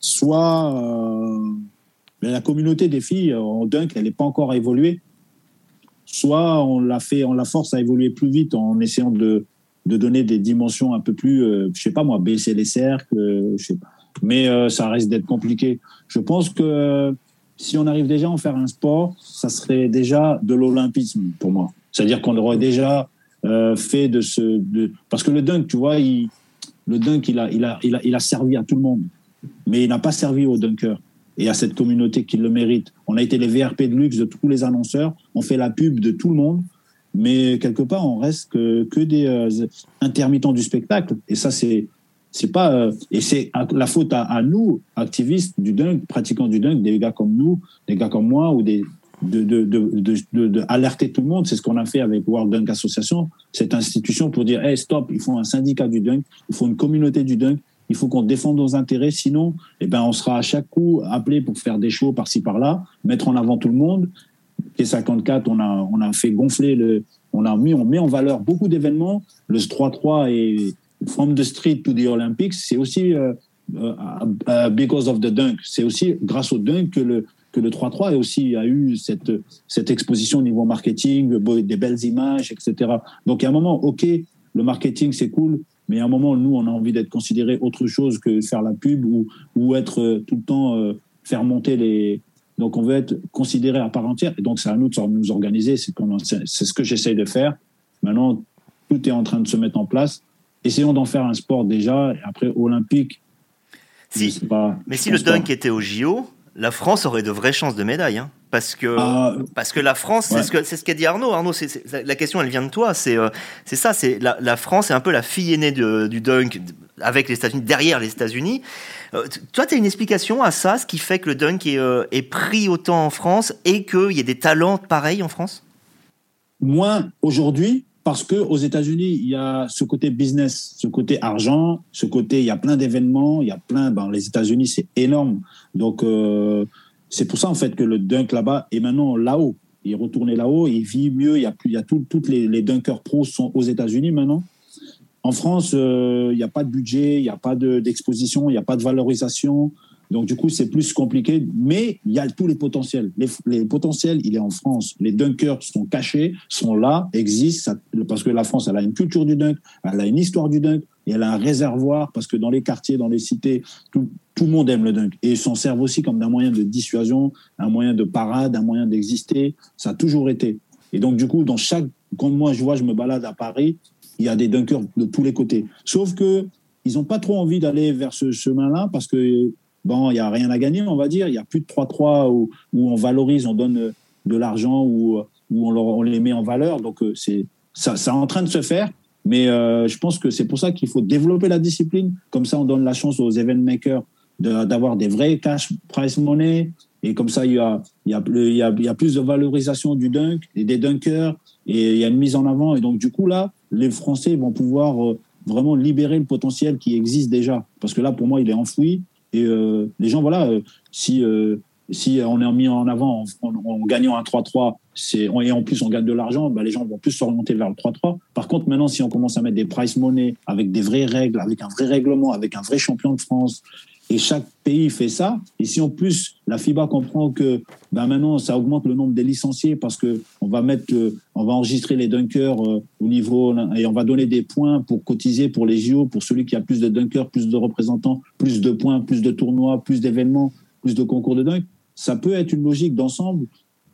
soit euh, la communauté des filles en dunk, elle n'est pas encore évoluée. Soit on la fait, on la force à évoluer plus vite en essayant de de donner des dimensions un peu plus, euh, je sais pas moi, baisser les cercles, euh, je sais pas. Mais euh, ça reste d'être compliqué. Je pense que si on arrive déjà à en faire un sport, ça serait déjà de l'olympisme pour moi. C'est-à-dire qu'on aurait déjà fait de ce, parce que le dunk, tu vois, le dunk, il a, il a, il a, il a servi à tout le monde, mais il n'a pas servi aux dunkers et à cette communauté qui le mérite. On a été les VRP de luxe de tous les annonceurs, on fait la pub de tout le monde, mais quelque part, on reste que, que des euh, intermittents du spectacle. Et ça, c'est c'est pas euh, et c'est la faute à, nous activistes du dunk pratiquants du dunk des gars comme nous des gars comme moi ou des de, de, de, de alerter tout le monde c'est ce qu'on a fait avec World Dunk Association cette institution pour dire hey stop il faut un syndicat du dunk il faut une communauté du dunk il faut qu'on défende nos intérêts sinon eh ben on sera à chaque coup appelé pour faire des shows par-ci par-là mettre en avant tout le monde P54, on a, on a fait gonfler le, on a mis, on met en valeur beaucoup d'événements. Le 3-3 et From the Street to the Olympics, c'est aussi euh, euh, because of the dunk. C'est aussi grâce au dunk que le, que le 3-3 et aussi a eu cette, cette exposition au niveau marketing, des belles images, etc. Donc, il y a un moment, OK, le marketing, c'est cool, mais à un moment, nous, on a envie d'être considéré autre chose que faire la pub ou, ou être euh, tout le temps, euh, faire monter les. Donc, on veut être considéré à part entière. Et donc, c'est à nous de nous organiser. C'est ce que j'essaye de faire. Maintenant, tout est en train de se mettre en place. Essayons d'en faire un sport déjà. Et après, olympique. Si. Pas, mais si le dunk était au JO, la France aurait de vraies chances de médaille. Hein. parce, que, ah, parce que la France, c'est ce qu'a ce dit Arnaud. Arnaud, la question, elle vient de toi. C'est euh, c'est ça. C'est la, la, France est un peu la fille aînée du dunk avec les États-Unis, derrière les États-Unis. Euh, toi, tu as une explication à ça, ce qui fait que le dunk est, euh, est pris autant en France et qu'il y ait des talents pareils en France? Moins aujourd'hui, parce que aux États-Unis, il y a ce côté business, ce côté argent, ce côté, il y a plein d'événements, il y a plein. Ben, les États-Unis, c'est énorme. Donc, euh, c'est pour ça en fait que le dunk là-bas est maintenant là-haut. Il est retourné là-haut, il vit mieux. Il y a plus, il y a tout, toutes les, les dunkers pros sont aux États-Unis maintenant. En France, euh, il n'y a pas de budget, il n'y a pas d'exposition, il n'y a pas de valorisation. Donc, du coup, c'est plus compliqué, mais il y a tous les potentiels. Les, potentiels, il est en France. Les dunkers sont cachés, sont là, existent, parce que la France, elle a une culture du dunk, elle a une histoire du dunk, et elle a un réservoir, parce que dans les quartiers, dans les cités, tout, le monde aime le dunk. Et ils s'en servent aussi comme d'un moyen de dissuasion, un moyen de parade, un moyen d'exister. Ça a toujours été. Et donc, du coup, dans chaque, quand moi je vois, je me balade à Paris, il y a des dunkers de tous les côtés. Sauf que ils n'ont pas trop envie d'aller vers ce chemin-là parce que bon, il n'y a rien à gagner, on va dire. Il n'y a plus de 3-3 où, où, on valorise, on donne de l'argent ou où, on, on, les met en valeur. Donc, euh, c'est ça, ça est en train de se faire. Mais euh, je pense que c'est pour ça qu'il faut développer la discipline. Comme ça, on donne la chance aux event makers d'avoir des vrais cash price money. Et comme ça, il y a, il y a, il y a, il y a plus de valorisation du dunk des dunkers. Et il y a une mise en avant. Et donc, du coup, là, les Français vont pouvoir euh, vraiment libérer le potentiel qui existe déjà. Parce que là, pour moi, il est enfoui. Et euh, les gens, voilà, euh, si, euh, si on est mis en avant en, gagnant un 3-3, et en plus on gagne de l'argent, bah, les gens vont plus s'orienter vers le 3-3. Par contre, maintenant, si on commence à mettre des price money avec des vraies règles, avec un vrai règlement, avec un vrai champion de France, et chaque pays fait ça. Et si en plus la FIBA comprend que ben maintenant ça augmente le nombre des licenciés parce que on va mettre, on va enregistrer les dunkers euh, au niveau et on va donner des points pour cotiser pour les JO pour celui qui a plus de dunkers, plus de représentants, plus de points, plus de tournois, plus d'événements, plus de concours de dunk. Ça peut être une logique d'ensemble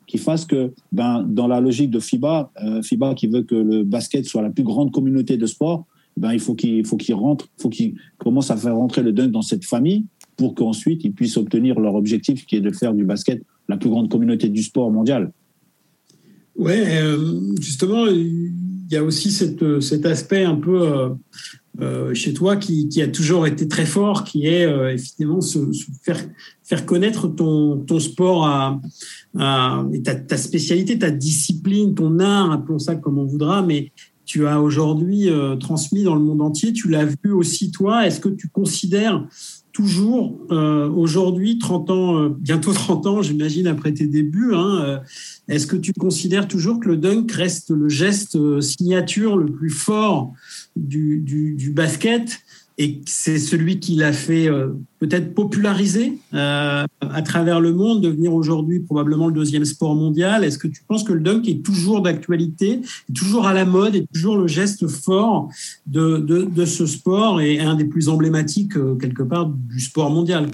qui fasse que, ben, dans la logique de FIBA, euh, FIBA qui veut que le basket soit la plus grande communauté de sport, ben, il faut qu'il faut qu'ils rentrent, faut qu'ils commencent à faire rentrer le dunk dans cette famille pour qu'ensuite ils puissent obtenir leur objectif qui est de faire du basket la plus grande communauté du sport mondial. Ouais, euh, justement, il y a aussi cette, cet aspect un peu euh, euh, chez toi qui, qui, a toujours été très fort, qui est effectivement se, faire, faire connaître ton, ton sport à ta, ta, spécialité, ta discipline, ton art, appelons ça comme on voudra, mais tu as aujourd'hui euh, transmis dans le monde entier. Tu l'as vu aussi toi. Est-ce que tu considères toujours euh, aujourd'hui, 30 ans, euh, bientôt 30 ans, j'imagine, après tes débuts, hein, est-ce que tu considères toujours que le dunk reste le geste signature le plus fort du, du basket et c'est celui qui l'a fait euh, peut-être populariser euh, à travers le monde, devenir aujourd'hui probablement le deuxième sport mondial. Est-ce que tu penses que le dunk est toujours d'actualité, toujours à la mode, et toujours le geste fort de, ce sport et un des plus emblématiques euh, quelque part du sport mondial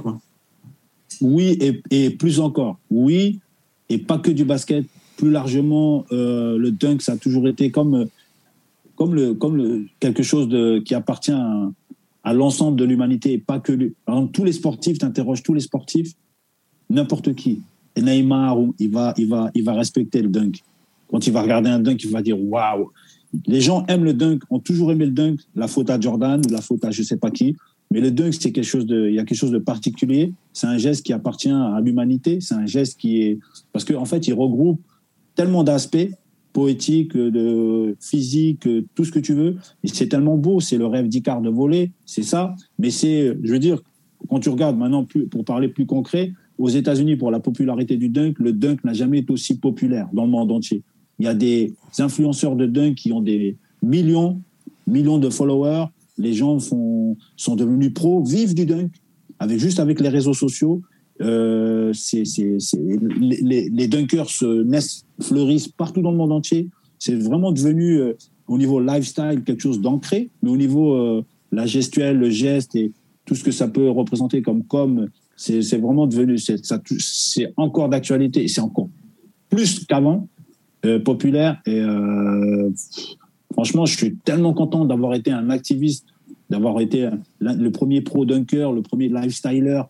Oui, et, et, plus encore. Oui, et pas que du basket. Plus largement, le dunk, ça a toujours été comme, comme, le, comme le, quelque chose de, qui appartient à à l'ensemble de l'humanité et pas que tous les sportifs, tu interroges tous les sportifs, n'importe qui. Et Neymar, il va, il, va, il va respecter le dunk. Quand il va regarder un dunk, il va dire waouh. Les gens aiment le dunk, ont toujours aimé le dunk, la faute à Jordan ou la faute à je sais pas qui. Mais le dunk, c'est quelque chose de, il y a quelque chose de particulier. C'est un geste qui appartient à l'humanité. C'est un geste qui est, parce qu'en en fait, il regroupe tellement d'aspects poétique, de physique, tout ce que tu veux. C'est tellement beau, c'est le rêve d'Icare de voler, c'est ça. Mais c'est, je veux dire, quand tu regardes maintenant, pour parler plus concret, aux États-Unis, pour la popularité du dunk, le dunk n'a jamais été aussi populaire dans le monde entier. Il y a des influenceurs de dunk qui ont des millions, millions de followers. Les gens sont devenus pros, vivent du dunk, avec, juste avec les réseaux sociaux. Euh, les, dunkers se naissent, fleurissent partout dans le monde entier. C'est vraiment devenu euh, au niveau lifestyle quelque chose d'ancré, mais au niveau euh, la gestuelle, le geste et tout ce que ça peut représenter comme com, c'est, vraiment devenu, c'est, encore d'actualité et c'est encore plus qu'avant populaire. Et franchement, je suis tellement content d'avoir été un activiste, d'avoir été le premier pro dunker, le premier lifestyler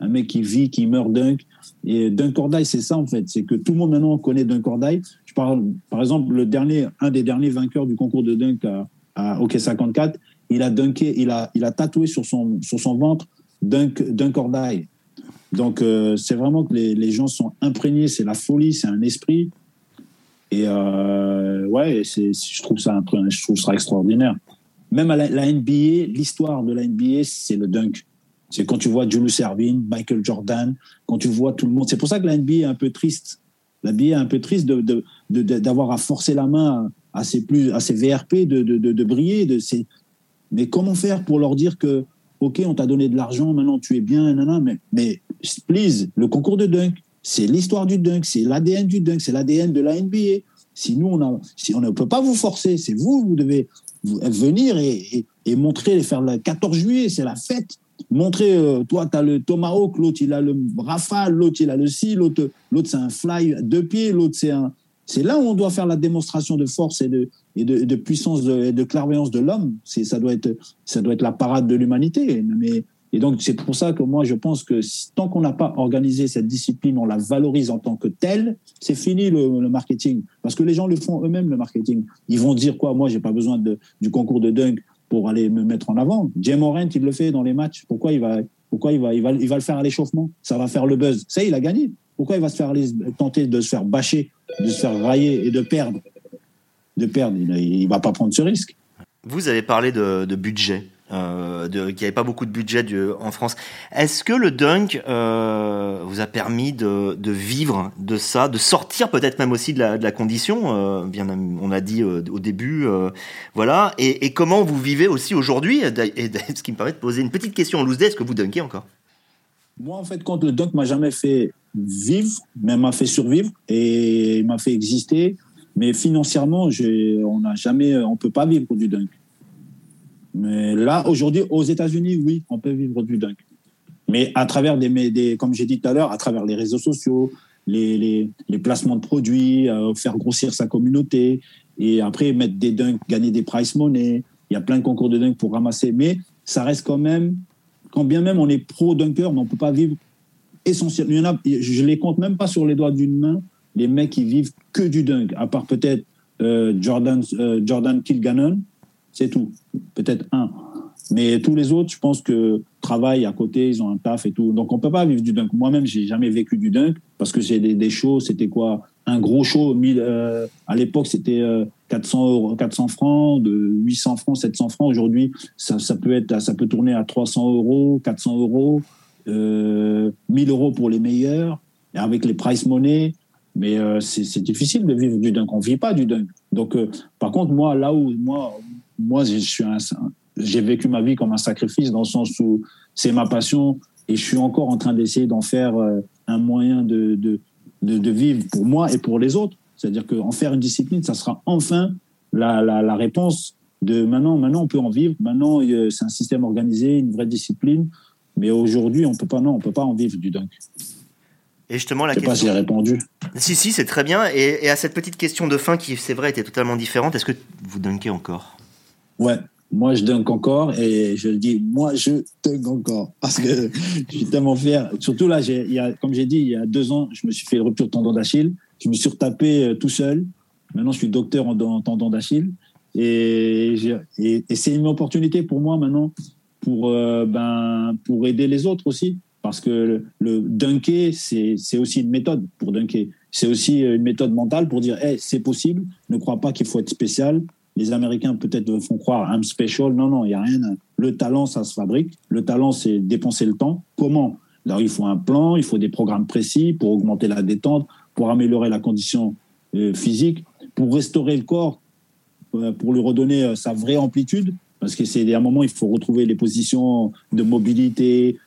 un mec qui vit, qui meurt dunk. Et Dunkordaï, c'est ça en fait, c'est que tout le monde maintenant connaît Dunkordaï. Je parle, par exemple, le dernier, un des derniers vainqueurs du concours de dunk à, à OK 54, il a dunké, il a, il a tatoué sur son, sur son ventre Dunk, Dunkordaï. Donc euh, c'est vraiment que les, les, gens sont imprégnés, c'est la folie, c'est un esprit. Et euh, ouais, c'est, je trouve ça, je trouve ça extraordinaire. Même à la NBA, l'histoire de la NBA, c'est le dunk. C'est quand tu vois Julius Erving, Michael Jordan, quand tu vois tout le monde. C'est pour ça que la NBA est un peu triste. La NBA est un peu triste d'avoir à forcer la main à ces, plus, à ces VRP de, de, briller. De ces... Mais comment faire pour leur dire que, OK, on t'a donné de l'argent, maintenant tu es bien, nanana, mais, mais please, le concours de dunk, c'est l'histoire du dunk, c'est l'ADN du dunk, c'est l'ADN de la NBA. Si nous, on, a, si on ne peut pas vous forcer, c'est vous, vous devez venir et, et, et montrer, faire le 14 juillet, c'est la fête montrer, euh, toi, tu as le tomahawk, l'autre, il a le rafale, l'autre, il a le si, l'autre, l'autre c'est un fly deux pieds, l'autre, c'est un. C'est là où on doit faire la démonstration de force et de, et de, de puissance et de clairvoyance de l'homme. C'est, ça, doit être, ça doit être la parade de l'humanité. Mais, et donc, c'est pour ça que moi, je pense que tant qu'on n'a pas organisé cette discipline, on la valorise en tant que telle, c'est fini le, le, marketing. Parce que les gens le font eux-mêmes, le marketing. Ils vont dire quoi? Moi, j'ai pas besoin de, du concours de dunk pour aller me mettre en avant. Jay Morant, il le fait dans les matchs. Pourquoi il va, pourquoi il va, il va, il va le faire à l'échauffement? Ça va faire le buzz. Ça, il a gagné. Pourquoi il va se faire tenter de se faire bâcher, de se faire railler et de perdre? De perdre, il, ne va pas prendre ce risque. Vous avez parlé de budget euh, de, qu'il n'y avait pas beaucoup de budget en France. Est-ce que le dunk euh, vous a permis de, vivre de ça, de sortir peut-être même aussi de la, condition euh, on a dit euh, au début, voilà. Et, comment vous vivez aussi aujourd'hui ce qui me permet de poser une petite question en loose est-ce que vous dunkez encore? Moi, en fait, quand le dunk m'a jamais fait vivre, mais m'a fait survivre et m'a fait exister. Mais financièrement, on n'a jamais, on peut pas vivre du dunk. Mais là, aujourd'hui, aux États-Unis, oui, on peut vivre du dunk. Mais à travers des, comme j'ai dit tout à l'heure, à travers les réseaux sociaux, les, les, placements de produits, euh, faire grossir sa communauté, et après mettre des dunks, gagner des price money. Il y a plein de concours de dunk pour ramasser, mais ça reste quand même, quand bien même on est pro dunker, mais on peut pas vivre essentiellement. Il y en a, je les compte même pas sur les doigts d'une main, les mecs qui vivent que du dunk, à part peut-être euh, Jordan, euh, Jordan Kilgannon, c'est tout. Peut-être un. Mais tous les autres, je pense que travaillent à côté, ils ont un taf et tout. Donc on peut pas vivre du dunk. Moi-même, j'ai jamais vécu du dunk parce que j'ai des, des, shows. C'était quoi? Un gros show. euh, à l'époque, c'était 400 euh, euros, 400 francs, de 800 francs, 700 francs. Aujourd'hui, ça, ça, peut être, ça peut tourner à 300 euros, 400 euros, euh, 1000 euros pour les meilleurs. Avec les price money, mais euh, c'est difficile de vivre du dunk. On vit pas du dunk. Donc, euh, par contre, moi, là où moi, moi, je suis j'ai vécu ma vie comme un sacrifice dans le sens où c'est ma passion et je suis encore en train d'essayer d'en faire euh, un moyen de, de, de, de, vivre pour moi et pour les autres. C'est-à-dire qu'en faire une discipline, ça sera enfin la, la, la, réponse de maintenant, maintenant on peut en vivre, maintenant c'est un système organisé, une vraie discipline, mais aujourd'hui on peut pas, non, on peut pas en vivre du dunk. Et justement, la je sais question. pas si j'ai répondu. Si, si, c'est très bien. Et, et, à cette petite question de fin qui, c'est vrai, était totalement différente, est-ce que vous dunkez encore? Ouais, moi je dunk encore et je dis, moi je dunk encore parce que je suis tellement fier. Surtout là, il y a, comme j'ai dit, il y a deux ans, je me suis fait une rupture de tendon d'Achille. Je me suis retapé euh, tout seul. Maintenant, je suis docteur en, en tendon d'Achille et, et, et c'est une opportunité pour moi maintenant pour euh, ben pour aider les autres aussi parce que le, le dunker c'est aussi une méthode pour dunker. C'est aussi une méthode mentale pour dire, hey, c'est possible. Ne crois pas qu'il faut être spécial les Américains peut-être font croire I'm special. Non, non, il n'y a rien. Le talent, ça se fabrique. Le talent, c'est dépenser le temps. Comment? Alors, il faut un plan, il faut des programmes précis pour augmenter la détente, pour améliorer la condition euh, physique, pour restaurer le corps, euh, pour lui redonner euh, sa vraie amplitude. Parce que c'est un moment, il faut retrouver les positions de mobilité,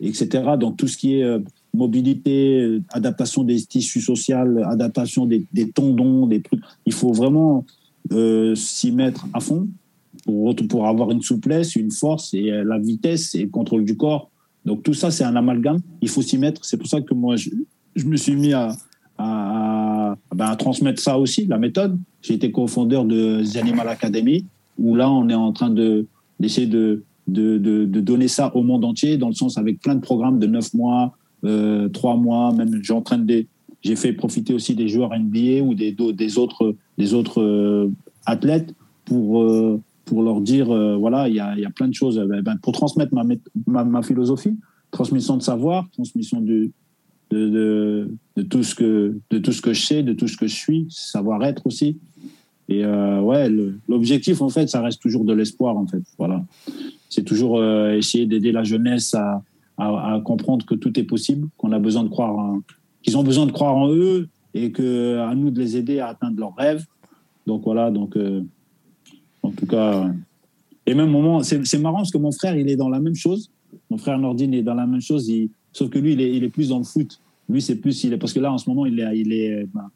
etc. Donc tout ce qui est mobilité, adaptation des tissus sociaux, adaptation des tendons, des trucs. Il faut vraiment s'y mettre à fond pour, pour avoir une souplesse, une force et la vitesse et le contrôle du corps. Donc tout ça, c'est un amalgame. Il faut s'y mettre. C'est pour ça que moi, je, je me suis mis à, à, ben, à, transmettre ça aussi, la méthode. J'ai été cofondeur de The Animal Academy, où là, on est en train de d'essayer de, de, de, de, donner ça au monde entier, dans le sens avec plein de programmes de 9 mois, euh, 3 mois, même j'entraîne des... J'ai fait profiter aussi des joueurs NBA ou des, autres, des autres euh, athlètes pour, euh, pour leur dire, euh, voilà, il y a, y a plein de choses, ben, pour transmettre ma, ma, philosophie, transmission de savoir, transmission du, de, de, tout ce que, de tout ce que je sais, de tout ce que je suis, savoir-être aussi. Et euh, ouais, l'objectif, en fait, ça reste toujours de l'espoir, en fait. Voilà. C'est toujours essayer d'aider la jeunesse à, à, comprendre que tout est possible, qu'on a besoin de croire, qu'ils ont besoin de croire en eux et que à nous de les aider à atteindre leurs rêves. Donc voilà, donc euh, en tout cas, et même moment, c'est marrant parce que mon frère, il est dans la même chose. Mon frère Nordine est dans la même chose, sauf que lui, il est, il est plus dans le foot. Lui, c'est plus, il est, parce que là, en ce moment, il est, il est, ben,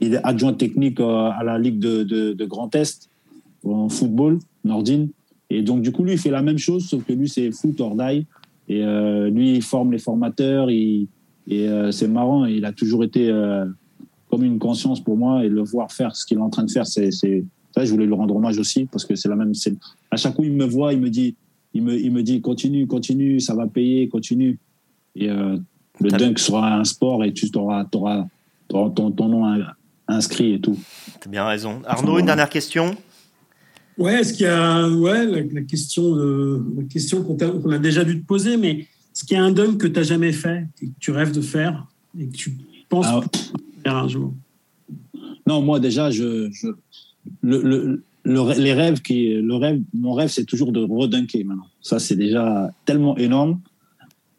il est adjoint technique euh, à la Ligue de, de, Grand Est en football, Nordine. Et donc, du coup, lui, il fait la même chose, sauf que lui, c'est foot hors d'ail. Et euh, lui, il forme les formateurs. Et euh, c'est marrant, il a toujours été euh, comme une conscience pour moi. Et le voir faire ce qu'il est en train de faire, c'est, ça, je voulais lui rendre hommage aussi parce que c'est la même. À chaque coup, il me voit, il me dit, il me, il me dit, continue, continue, ça va payer, continue. Et euh, le dunk sera un sport et tu auras, auras, auras ton, ton, nom inscrit et tout. Tu as bien raison. Arnaud, une dernière question? Ouais, est-ce qu'il y a ouais, la, question, la question qu'on a, déjà dû te poser, mais est-ce qu'il y a un dunk que tu n'as jamais fait, que tu rêves de faire et que tu penses ah. faire un jour Non, moi déjà, je, je le, le, les rêves qui, le rêve, mon rêve, c'est toujours de redunker maintenant. Ça, c'est déjà tellement énorme.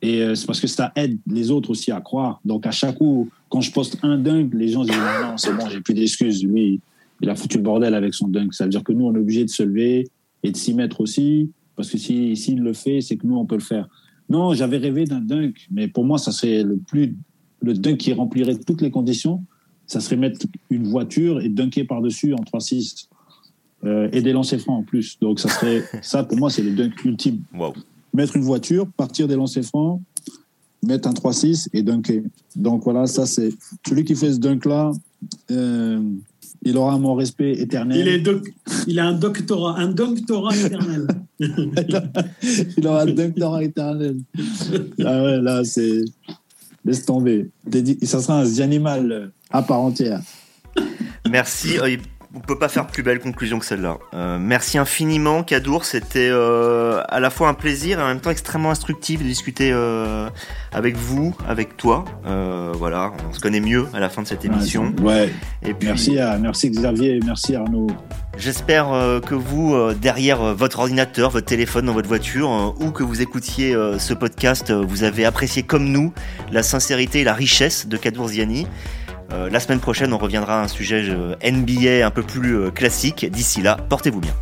Et euh, c'est parce que ça aide les autres aussi à croire. Donc, à chaque coup, quand je poste un dunk, les gens disent non, c'est bon, j'ai plus d'excuses. Lui, il a foutu le bordel avec son dunk. Ça veut dire que nous, on est obligé de se lever et de s'y mettre aussi. Parce que s'il si, le fait, c'est que nous, on peut le faire. Non, j'avais rêvé d'un dunk, mais pour moi, ça serait le plus, le dunk qui remplirait toutes les conditions. Ça serait mettre une voiture et dunker par-dessus en 3-6. Euh, et des lancers francs en plus. Donc, ça serait, ça, pour moi, c'est le dunk ultime. Wow mettre une voiture, partir des lancers francs, mettre un 3-6 et dunker. Donc voilà, ça c'est celui qui fait ce dunk-là. Euh, il aura mon respect éternel. Il, est il a un doctorat, un doctorat éternel. il aura un doctorat éternel. Ah ouais, là, c'est. Laisse tomber. Ça sera un animal à part entière. Merci. On peut pas faire plus belle conclusion que celle-là. Euh, merci infiniment, Kadour. C'était euh, à la fois un plaisir et en même temps extrêmement instructif de discuter euh, avec vous, avec toi. Voilà, on se connaît mieux à la fin de cette émission. Ouais. Et puis, merci, à, merci Xavier, merci Arnaud. J'espère que vous, derrière votre ordinateur, votre téléphone, dans votre voiture, ou que vous écoutiez ce podcast, vous avez apprécié comme nous la sincérité et la richesse de Kadour Ziani. Euh, la semaine prochaine, on reviendra à un sujet euh, NBA un peu plus euh, classique. D'ici là, portez-vous bien.